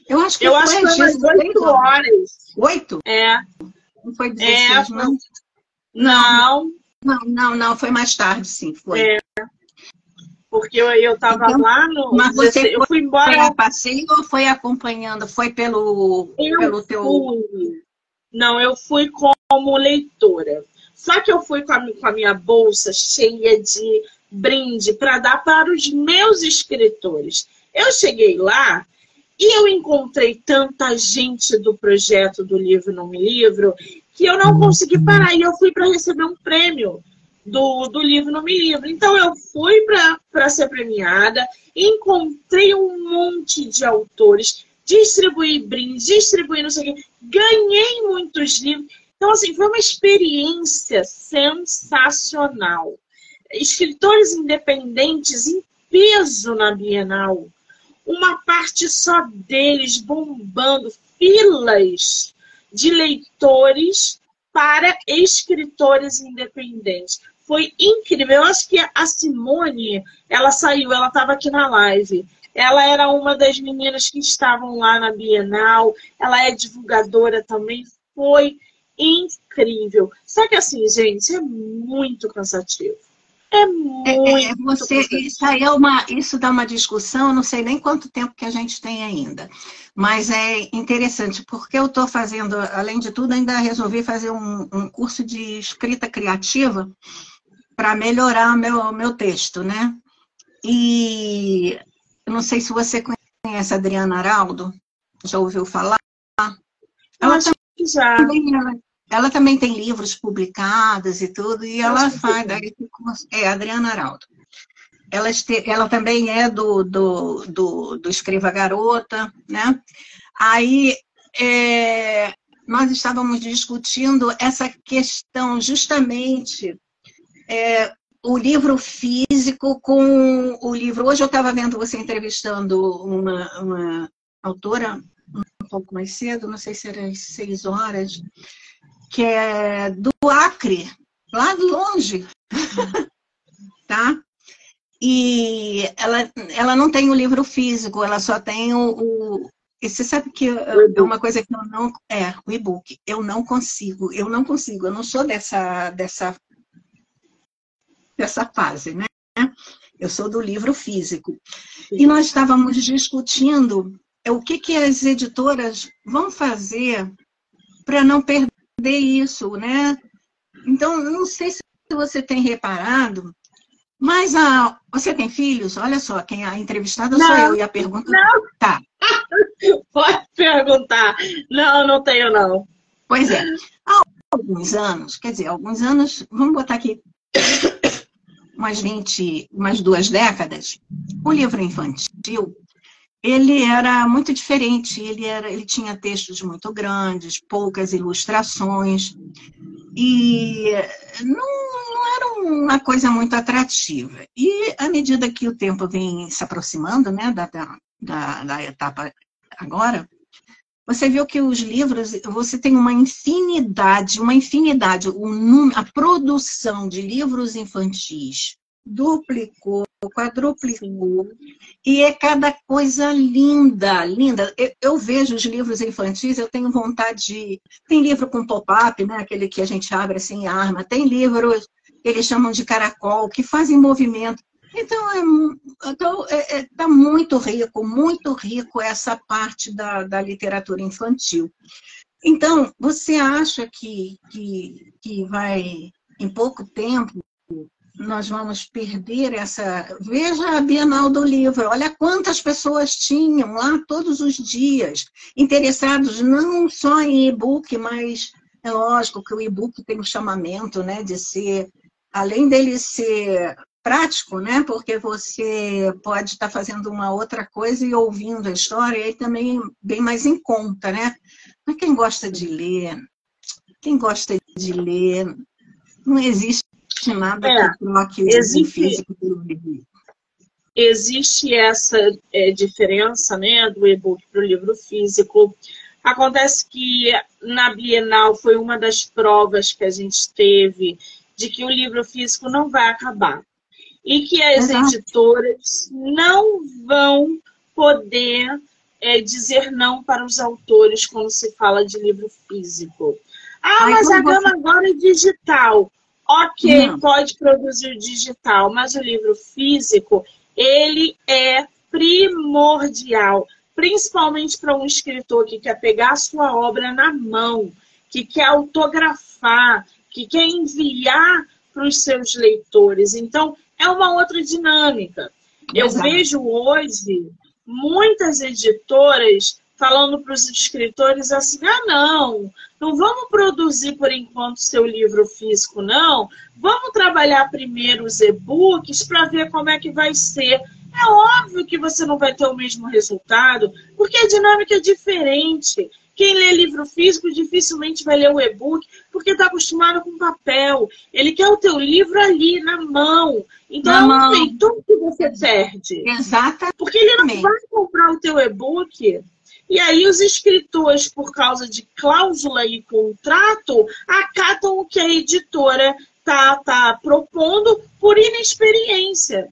Eu acho que eu foi, acho que foi umas 8 horas. Oito? É. Não foi 16, é, não? Não. Não, não, não. Foi mais tarde, sim. Foi. É. Porque eu, eu tava então, lá no. Mas você eu fui embora. Foi a passeio ou foi acompanhando? Foi pelo, eu pelo teu. Fui. Não, eu fui como leitora. Só que eu fui com a, com a minha bolsa cheia de brinde para dar para os meus escritores. Eu cheguei lá e eu encontrei tanta gente do projeto do Livro Não Me Livro que eu não consegui parar. E eu fui para receber um prêmio do, do Livro Não Me Livro. Então eu fui para ser premiada, encontrei um monte de autores, distribuí brindes, distribuí não sei o quê, ganhei muitos livros. Então, assim, foi uma experiência sensacional escritores independentes em peso na Bienal. Uma parte só deles bombando, filas de leitores para escritores independentes. Foi incrível. Eu acho que a Simone, ela saiu, ela estava aqui na live. Ela era uma das meninas que estavam lá na Bienal. Ela é divulgadora também. Foi incrível. Só que assim, gente, é muito cansativo. É muito. É, é, você, isso aí é uma, isso dá uma discussão, eu não sei nem quanto tempo que a gente tem ainda. Mas é interessante, porque eu estou fazendo, além de tudo, ainda resolvi fazer um, um curso de escrita criativa para melhorar meu, meu texto, né? E eu não sei se você conhece a Adriana Araldo, já ouviu falar? Ela já. Também, ela, ela também tem livros publicados e tudo, e ela faz. É, Adriana Araldo. Ela, este, ela também é do, do, do, do Escreva Garota, né? Aí, é, nós estávamos discutindo essa questão justamente é, o livro físico com o livro. Hoje eu estava vendo você entrevistando uma, uma autora um pouco mais cedo, não sei se era às seis horas, que é do Acre, lá de longe, tá? E ela, ela não tem o livro físico, ela só tem o, o e você sabe que é uma coisa que eu não é o e-book. Eu não consigo, eu não consigo, eu não sou dessa dessa dessa fase, né? Eu sou do livro físico. E nós estávamos discutindo o que, que as editoras vão fazer para não perder isso, né? Então, não sei se você tem reparado, mas a, você tem filhos? Olha só, quem é entrevistada sou eu e a pergunta. Não. Tá. Pode perguntar. Não, não tenho, não. Pois é. Há alguns anos, quer dizer, alguns anos, vamos botar aqui umas 20, umas duas décadas, o livro infantil, ele era muito diferente, ele, era, ele tinha textos muito grandes, poucas ilustrações, e não, não era uma coisa muito atrativa. E à medida que o tempo vem se aproximando né, da, da, da etapa agora, você viu que os livros, você tem uma infinidade, uma infinidade, número, a produção de livros infantis duplicou, quadruplicou, e é cada coisa linda, linda. Eu, eu, vejo os livros infantis, eu tenho vontade de... Tem livro com pop-up, né? aquele que a gente abre assim, arma. Tem livros eles chamam de caracol, que fazem movimento. Então, é, então é, é, tá muito rico, muito rico essa parte da, da literatura infantil. Então, você acha que, que, que vai, em pouco tempo, nós vamos perder essa. Veja a Bienal do Livro, olha quantas pessoas tinham lá todos os dias, interessados não só em e-book, mas é lógico que o e-book tem o chamamento né, de ser, além dele ser prático, né? Porque você pode estar fazendo uma outra coisa e ouvindo a história, e aí também bem mais em conta, né? Mas quem gosta de ler, quem gosta de ler, não existe nada é, que troque existe, físico pelo livro. Existe essa é, diferença, né, do e-book para o livro físico. Acontece que na Bienal foi uma das provas que a gente teve de que o livro físico não vai acabar e que as Exato. editoras não vão poder é, dizer não para os autores quando se fala de livro físico. Ah, Ai, mas a gama você... agora é digital. Ok, não. pode produzir digital, mas o livro físico, ele é primordial, principalmente para um escritor que quer pegar a sua obra na mão, que quer autografar, que quer enviar para os seus leitores. Então, é uma outra dinâmica. Eu vejo hoje muitas editoras falando para os escritores assim: ah, não, não vamos produzir por enquanto seu livro físico, não. Vamos trabalhar primeiro os e-books para ver como é que vai ser. É óbvio que você não vai ter o mesmo resultado, porque a dinâmica é diferente. Quem lê livro físico dificilmente vai ler o e-book, porque está acostumado com papel. Ele quer o teu livro ali, na mão. Então, na um tudo que você perde. Exatamente. Porque ele não vai comprar o teu e-book. E aí os escritores, por causa de cláusula e contrato, acatam o que a editora tá, tá propondo por inexperiência.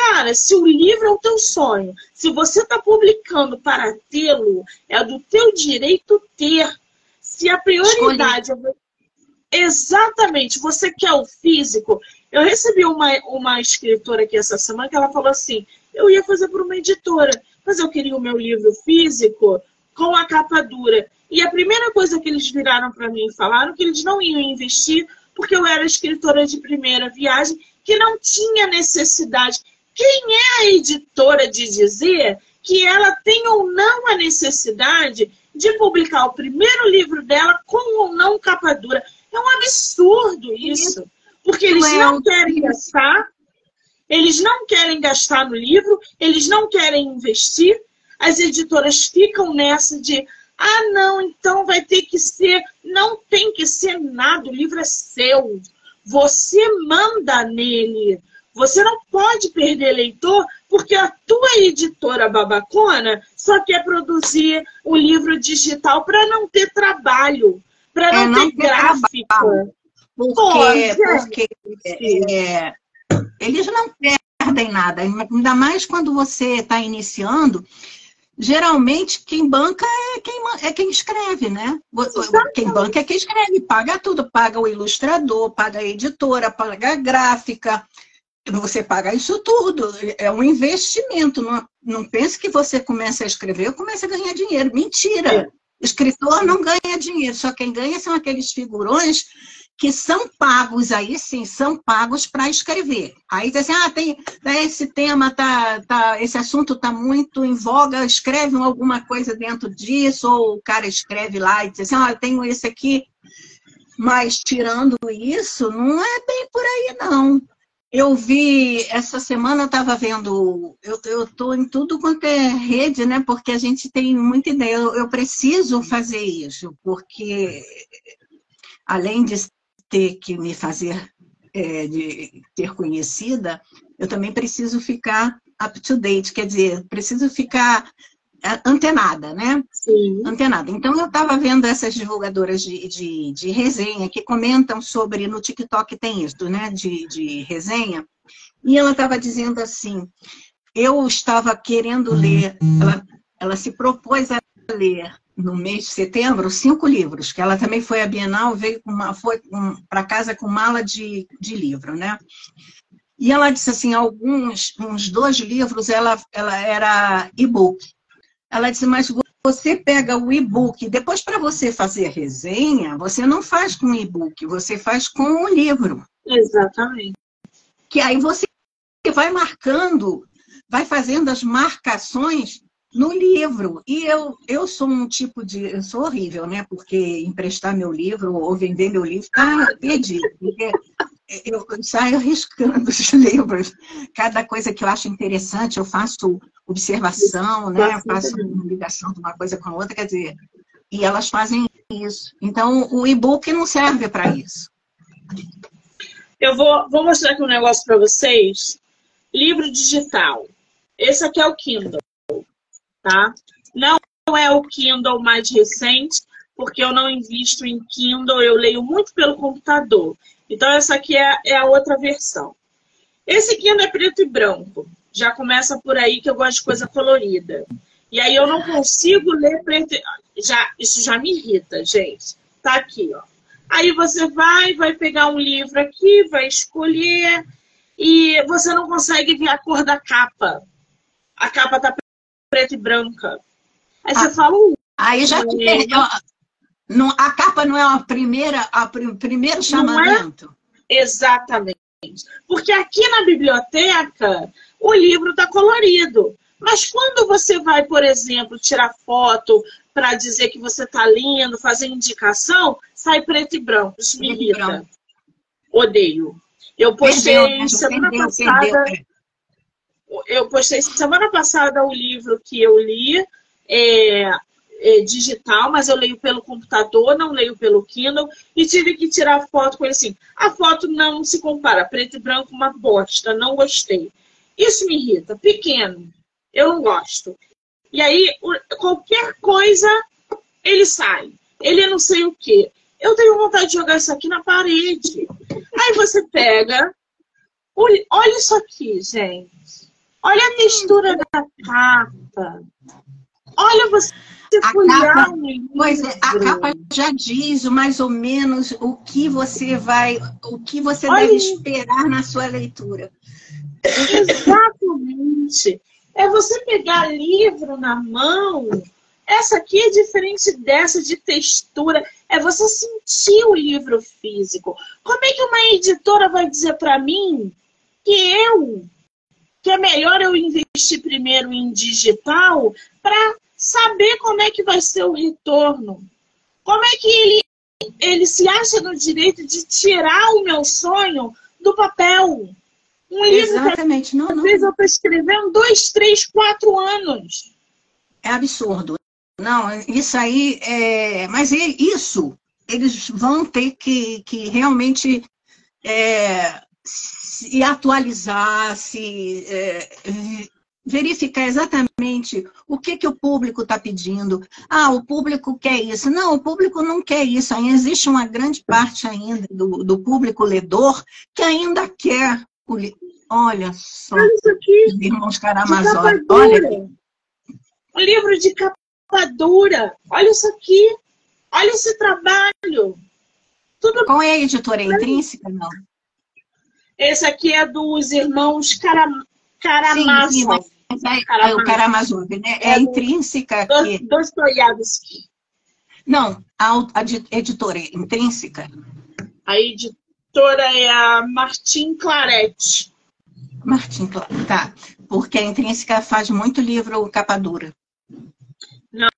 Cara, se o livro é o teu sonho, se você está publicando para tê-lo, é do teu direito ter. Se a prioridade Escolhi. é exatamente você quer o físico. Eu recebi uma, uma escritora aqui essa semana que ela falou assim: eu ia fazer para uma editora, mas eu queria o meu livro físico com a capa dura. E a primeira coisa que eles viraram para mim e falaram que eles não iam investir porque eu era escritora de primeira viagem, que não tinha necessidade. Quem é a editora de dizer que ela tem ou não a necessidade de publicar o primeiro livro dela com ou não capa dura? É um absurdo isso. Porque eles é não querem gastar, eles não querem gastar no livro, eles não querem investir. As editoras ficam nessa de Ah, não, então vai ter que ser. Não tem que ser nada, o livro é seu. Você manda nele. Você não pode perder leitor porque a tua editora babacona só quer produzir o livro digital para não ter trabalho, para não, é, não, ter, ter gráfico. Trabalho. Porque, Pô, porque é, eles não perdem nada, ainda mais quando você está iniciando. Geralmente, quem banca é quem, é quem escreve, né? Quem banca é quem escreve, paga tudo, paga o ilustrador, paga a editora, paga a gráfica, você paga isso tudo. É um investimento. Não, não pense que você começa a escrever e começa a ganhar dinheiro. Mentira! É. Escritor não ganha dinheiro, só quem ganha são aqueles figurões que são pagos, aí sim, são pagos para escrever. Aí diz assim, ah, tem, né, esse tema, tá, tá, esse assunto está muito em voga, escreve alguma coisa dentro disso, ou o cara escreve lá e diz assim, ah, eu tenho esse aqui, mas tirando isso, não é bem por aí, não. Eu vi, essa semana eu estava vendo, eu estou em tudo quanto é rede, né? Porque a gente tem muita ideia. Eu, eu preciso fazer isso, porque além de ter que me fazer, é, de ter conhecida, eu também preciso ficar up to date, quer dizer, preciso ficar antenada, né? Sim. Antenada. Então, eu estava vendo essas divulgadoras de, de, de, resenha que comentam sobre, no TikTok tem isso, né? De, de resenha. E ela estava dizendo assim, eu estava querendo ler, ela, ela se propôs a ler no mês de setembro, cinco livros, que ela também foi à Bienal, veio uma, foi para casa com mala de, de livro, né? E ela disse assim, alguns, uns dois livros, ela, ela era e-book. Ela disse, mas você pega o e-book, depois para você fazer resenha, você não faz com e-book, você faz com o livro. Exatamente. Que aí você vai marcando, vai fazendo as marcações no livro. E eu, eu sou um tipo de. Eu sou horrível, né? Porque emprestar meu livro ou vender meu livro está perdido. Porque eu saio arriscando os livros. Cada coisa que eu acho interessante, eu faço observação, né? faço ligação de uma coisa com a outra, quer dizer, e elas fazem isso. Então, o e-book não serve para isso. Eu vou, vou mostrar aqui um negócio para vocês. Livro digital. Esse aqui é o Kindle, tá? Não é o Kindle mais recente, porque eu não invisto em Kindle, eu leio muito pelo computador. Então, essa aqui é, é a outra versão. Esse Kindle é preto e branco. Já começa por aí que eu gosto de coisa colorida. E aí eu não consigo ler preto. Já, isso já me irrita, gente. Tá aqui, ó. Aí você vai, vai pegar um livro aqui, vai escolher e você não consegue ver a cor da capa. A capa tá preta e branca. Aí ah, você fala. Aí já te perdeu. Não, a capa não é a primeira, a pr primeiro é? chamamento? É? Exatamente. Porque aqui na biblioteca o livro está colorido. Mas quando você vai, por exemplo, tirar foto para dizer que você está lindo, fazer indicação, sai preto e branco. Isso me irrita. Odeio. Eu postei perdeu, semana perdeu, passada. Perdeu. Eu postei semana passada o livro que eu li. É, é, digital, mas eu leio pelo computador, não leio pelo Kindle, e tive que tirar foto com ele assim. A foto não se compara, preto e branco, uma bosta, não gostei. Isso me irrita, pequeno, eu não gosto. E aí, qualquer coisa, ele sai. Ele é não sei o quê. Eu tenho vontade de jogar isso aqui na parede. Aí você pega. Olha isso aqui, gente. Olha a textura da capa. Olha você a capa, pois é, a capa já diz mais ou menos o que você vai, o que você Olha. deve esperar na sua leitura. Exatamente. É você pegar livro na mão. Essa aqui é diferente dessa de textura. É você sentir o livro físico. Como é que uma editora vai dizer para mim que eu que é melhor eu investir primeiro em digital para saber como é que vai ser o retorno. Como é que ele, ele se acha no direito de tirar o meu sonho do papel? Um Exatamente. livro que às vezes eu estou escrevendo dois, três, quatro anos. É absurdo. não, isso aí é. Mas isso, eles vão ter que, que realmente é, se atualizar, se é, verificar exatamente o que, que o público está pedindo. Ah, o público quer isso. Não, o público não quer isso. Ainda existe uma grande parte ainda do, do público ledor que ainda quer o Olha só, Olha isso aqui, irmãos Karamazov. Olha Um livro de capa dura. Olha isso aqui. Olha esse trabalho. Tudo... Qual é a editora? É intrínseca, não? Esse aqui é dos irmãos Karam... Karamazov. Sim, sim, é, é, o Karamazov, né? É, é intrínseca. Dostoiévski. Não, a, a editora é intrínseca. A editora é a Martin Claret. Martin Claret, tá. Porque a intrínseca faz muito livro capa dura. Não,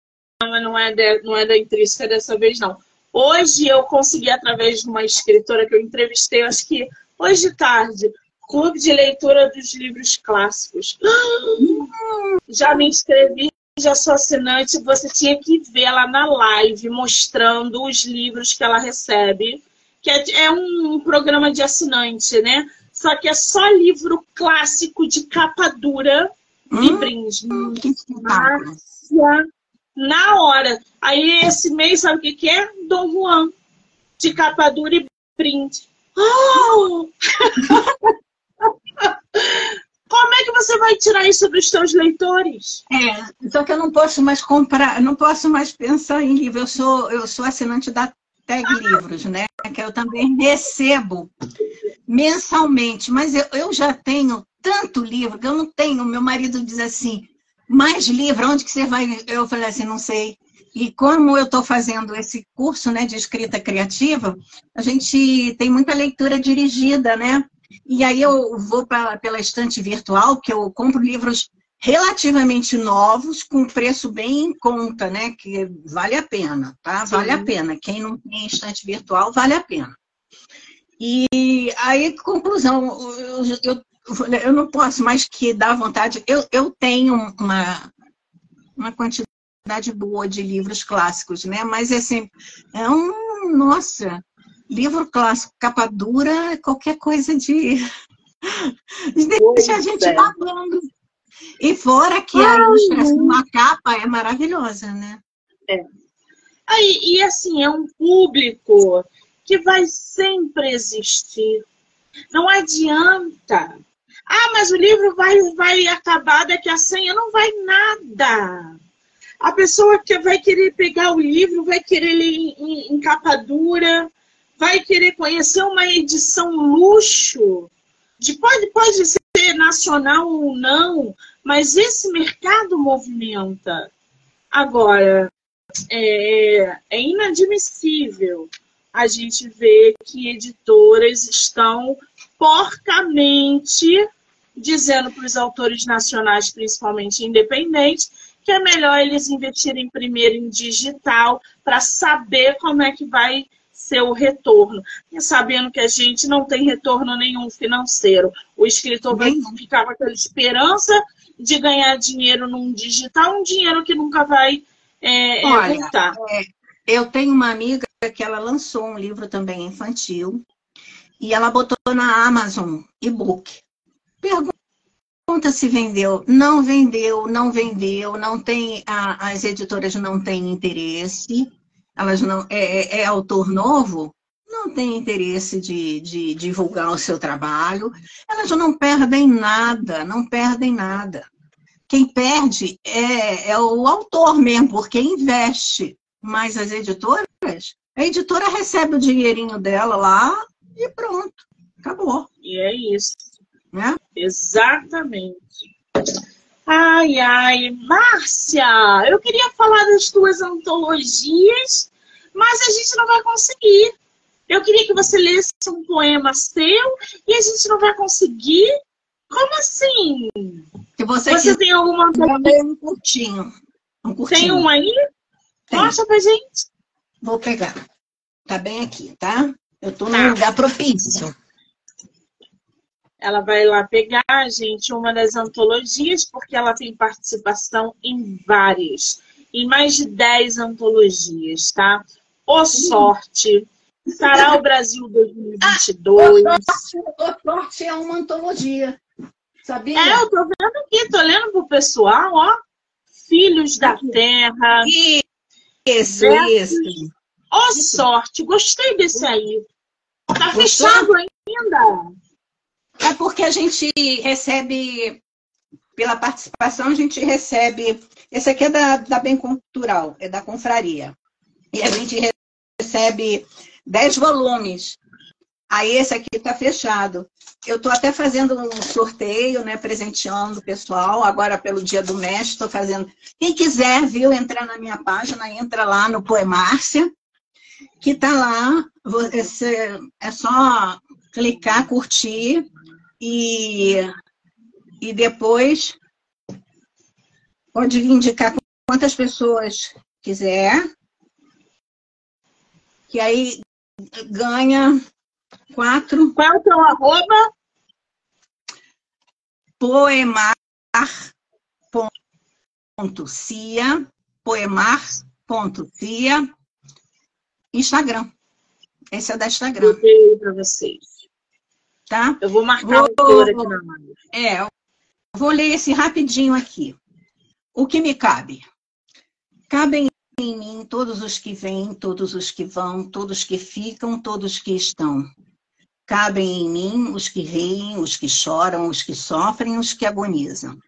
não é, de, não é da intrínseca dessa vez, não. Hoje eu consegui, através de uma escritora que eu entrevistei, acho que hoje de tarde, Clube de Leitura dos Livros Clássicos. Já me inscrevi, já sou assinante. Você tinha que ver ela na live, mostrando os livros que ela recebe. Que é, é um, programa de assinante, né? Só que é só livro clássico de capa dura hum, e brinde. Hum, na hora. Aí esse mês, sabe o que, que é? Dom Juan. De capa dura e brinde. Oh! Como é que você vai tirar isso dos seus leitores? É, só que eu não posso mais comprar, não posso mais pensar em livro. Eu sou, eu sou assinante da Tag Livros, né? Que eu também recebo mensalmente, mas eu, eu já tenho tanto livro que eu não tenho. Meu marido diz assim: mais livro, onde que você vai? Eu falei assim, não sei. E como eu estou fazendo esse curso né, de escrita criativa, a gente tem muita leitura dirigida, né? E aí eu vou pra, pela estante virtual, que eu compro livros relativamente novos, com preço bem em conta, né? Que vale a pena, tá? Vale Sim. a pena. Quem não tem estante virtual, vale a pena. E aí, conclusão, eu, eu, eu não posso mais que dar vontade. Eu, eu tenho uma, uma quantidade boa de livros clássicos, né? Mas é assim, é um, nossa, livro clássico, capa dura, qualquer coisa de. Deixa a gente é. babando. E fora que a ilustração na capa é maravilhosa, né? É. Aí, e assim, é um público que vai sempre existir. Não adianta. Ah, mas o livro vai, vai acabar daqui a 100 anos. Não vai nada. A pessoa que vai querer pegar o livro, vai querer ler em, em, em capa dura, vai querer conhecer uma edição luxo, de, pode, pode ser nacional ou não, mas esse mercado movimenta. Agora, é, é inadmissível a gente ver que editoras estão porcamente dizendo para os autores nacionais, principalmente independentes, que é melhor eles investirem primeiro em digital para saber como é que vai seu retorno, e sabendo que a gente não tem retorno nenhum financeiro. O escritor vai ficar com aquela esperança de ganhar dinheiro num digital, um dinheiro que nunca vai é, é Olha, voltar. É, eu tenho uma amiga que ela lançou um livro também infantil e ela botou na Amazon e-book. Pergunta se vendeu. Não vendeu, não vendeu, não tem, a, as editoras não têm interesse elas não é, é, é autor novo, não tem interesse de, de, divulgar o seu trabalho, elas não perdem nada, não perdem nada. Quem perde é, é o autor mesmo, porque investe. Mas as editoras, a editora recebe o dinheirinho dela lá e pronto, acabou. E é isso. Né? Exatamente. Ai, ai, Márcia, eu queria falar das tuas antologias, mas a gente não vai conseguir. Eu queria que você lesse um poema seu e a gente não vai conseguir. Como assim? Se você, você tem alguma antologia? Um curtinho. um curtinho. Tem um aí? Tem. Mostra pra gente. Vou pegar. Tá bem aqui, tá? Eu tô tá. num lugar propício. Ela vai lá pegar, gente, uma das antologias, porque ela tem participação em várias. em mais de 10 antologias, tá? O Sorte, Sarau Brasil 2022. Ah, o Sorte é uma antologia, sabia? É, eu tô vendo aqui, tô lendo pro pessoal, ó. Filhos da Terra. Isso, isso. Ó Sorte, gostei desse aí. Tá Gostou? fechado ainda. É porque a gente recebe, pela participação, a gente recebe. Esse aqui é da, da Bem Cultural, é da Confraria. E a gente recebe 10 volumes. Aí esse aqui está fechado. Eu estou até fazendo um sorteio, né? Presenteando o pessoal. Agora, pelo Dia do Mestre, estou fazendo. Quem quiser, viu, entrar na minha página, entra lá no Poemárcia, que está lá. É só clicar, curtir e, e depois pode indicar quantas pessoas quiser, que aí ganha quatro. Qual é o teu arroba? Poemar.cia, poemar.cia, Instagram. Esse é da Instagram. Botei para vocês. Tá? Eu vou marcar vou, o aqui na live. É, vou ler esse rapidinho aqui. O que me cabe? Cabem em mim todos os que vêm, todos os que vão, todos que ficam, todos que estão. Cabem em mim os que reem, os que choram, os que sofrem, os que agonizam.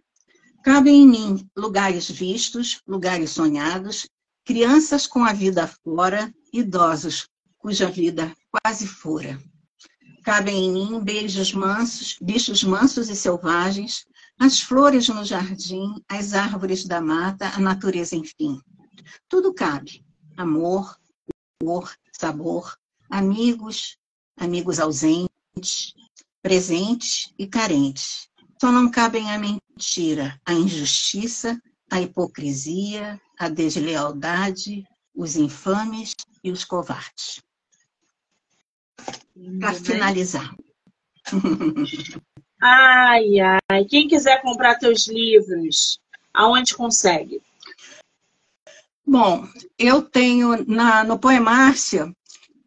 Cabem em mim lugares vistos, lugares sonhados, crianças com a vida fora, idosos cuja vida quase fora. Cabem em mim beijos mansos, bichos mansos e selvagens, as flores no jardim, as árvores da mata, a natureza, enfim. Tudo cabe. Amor, cor, sabor, amigos, amigos ausentes, presentes e carentes. Só não cabem a mentira, a injustiça, a hipocrisia, a deslealdade, os infames e os covardes para finalizar. Ai, ai. Quem quiser comprar teus livros, aonde consegue? Bom, eu tenho na, no Poemárcia,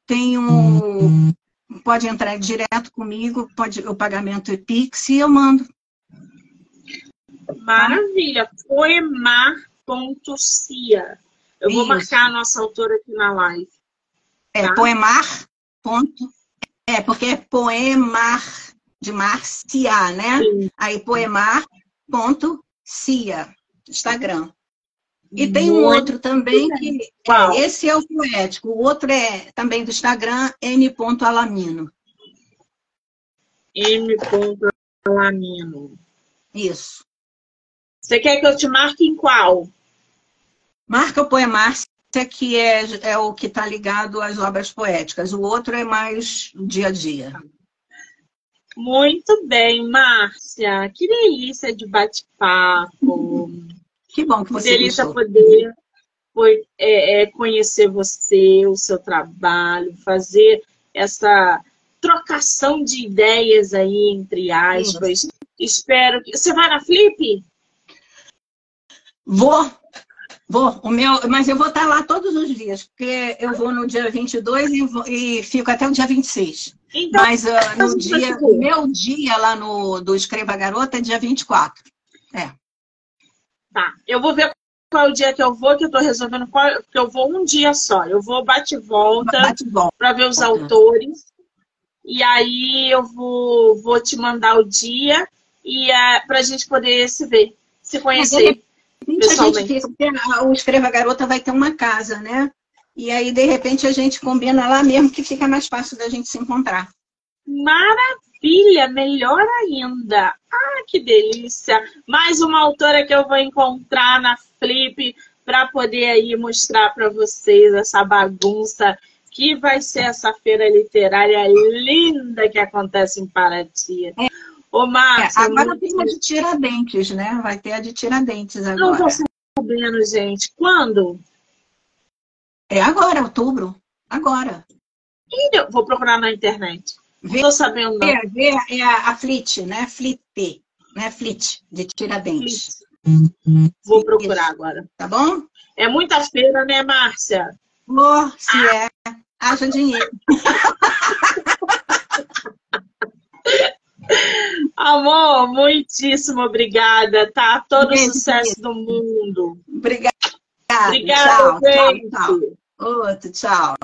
tenho. Pode entrar direto comigo, pode, o pagamento é Pix e eu mando. Maravilha. Poemar.cia. Eu Isso. vou marcar a nossa autora aqui na live. É tá? Poemar. É, porque é poemar de Marcia, né? Sim. Aí poemar.cia, Instagram. E tem um outro também que é, esse é o poético, o outro é também do Instagram, m.alamino. m.alamino. Isso. Você quer que eu te marque em qual? Marca o Poemar que é, é o que está ligado às obras poéticas, o outro é mais dia a dia. Muito bem, Márcia. Que delícia de bate-papo. Que bom que você Que delícia gostou. poder foi, é, é, conhecer você, o seu trabalho, fazer essa trocação de ideias aí, entre aspas. Sim. Espero que... Você vai na Flip? Vou, Vou, o meu, mas eu vou estar lá todos os dias, porque eu vou no dia 22 e, vou, e fico até o dia 26. Então, mas uh, no dia, o meu dia lá no do Escreva Garota é dia 24. É. Tá, eu vou ver qual é o dia que eu vou, que eu estou resolvendo qual, porque eu vou um dia só. Eu vou bate-volta bate para ver os autores. E aí eu vou, vou te mandar o dia e é, para a gente poder se ver, se conhecer pessoalmente. Gente, o Escreva Garota vai ter uma casa, né? E aí, de repente, a gente combina lá mesmo que fica mais fácil da gente se encontrar. Maravilha! Melhor ainda! Ah, que delícia! Mais uma autora que eu vou encontrar na Flip para poder aí mostrar para vocês essa bagunça que vai ser essa feira literária linda que acontece em Paraty. É. Ô, Márcia, é, agora tem a de Tiradentes, né? Vai ter a de Tiradentes agora. Não estou sabendo, gente. Quando? É agora, outubro. Agora. Eu vou procurar na internet. Não estou sabendo, não. É, é a, a Flit, né? Flit, né? Flit, de Tiradentes. Vou procurar agora. Tá bom? É muita feira, né, Márcia? Oh, se ah. é. Haja dinheiro. Amor, muitíssimo obrigada, tá? Todo o sucesso do mundo. Obrigada. Obrigada, tchau, gente. Tchau, tchau. Outro, tchau.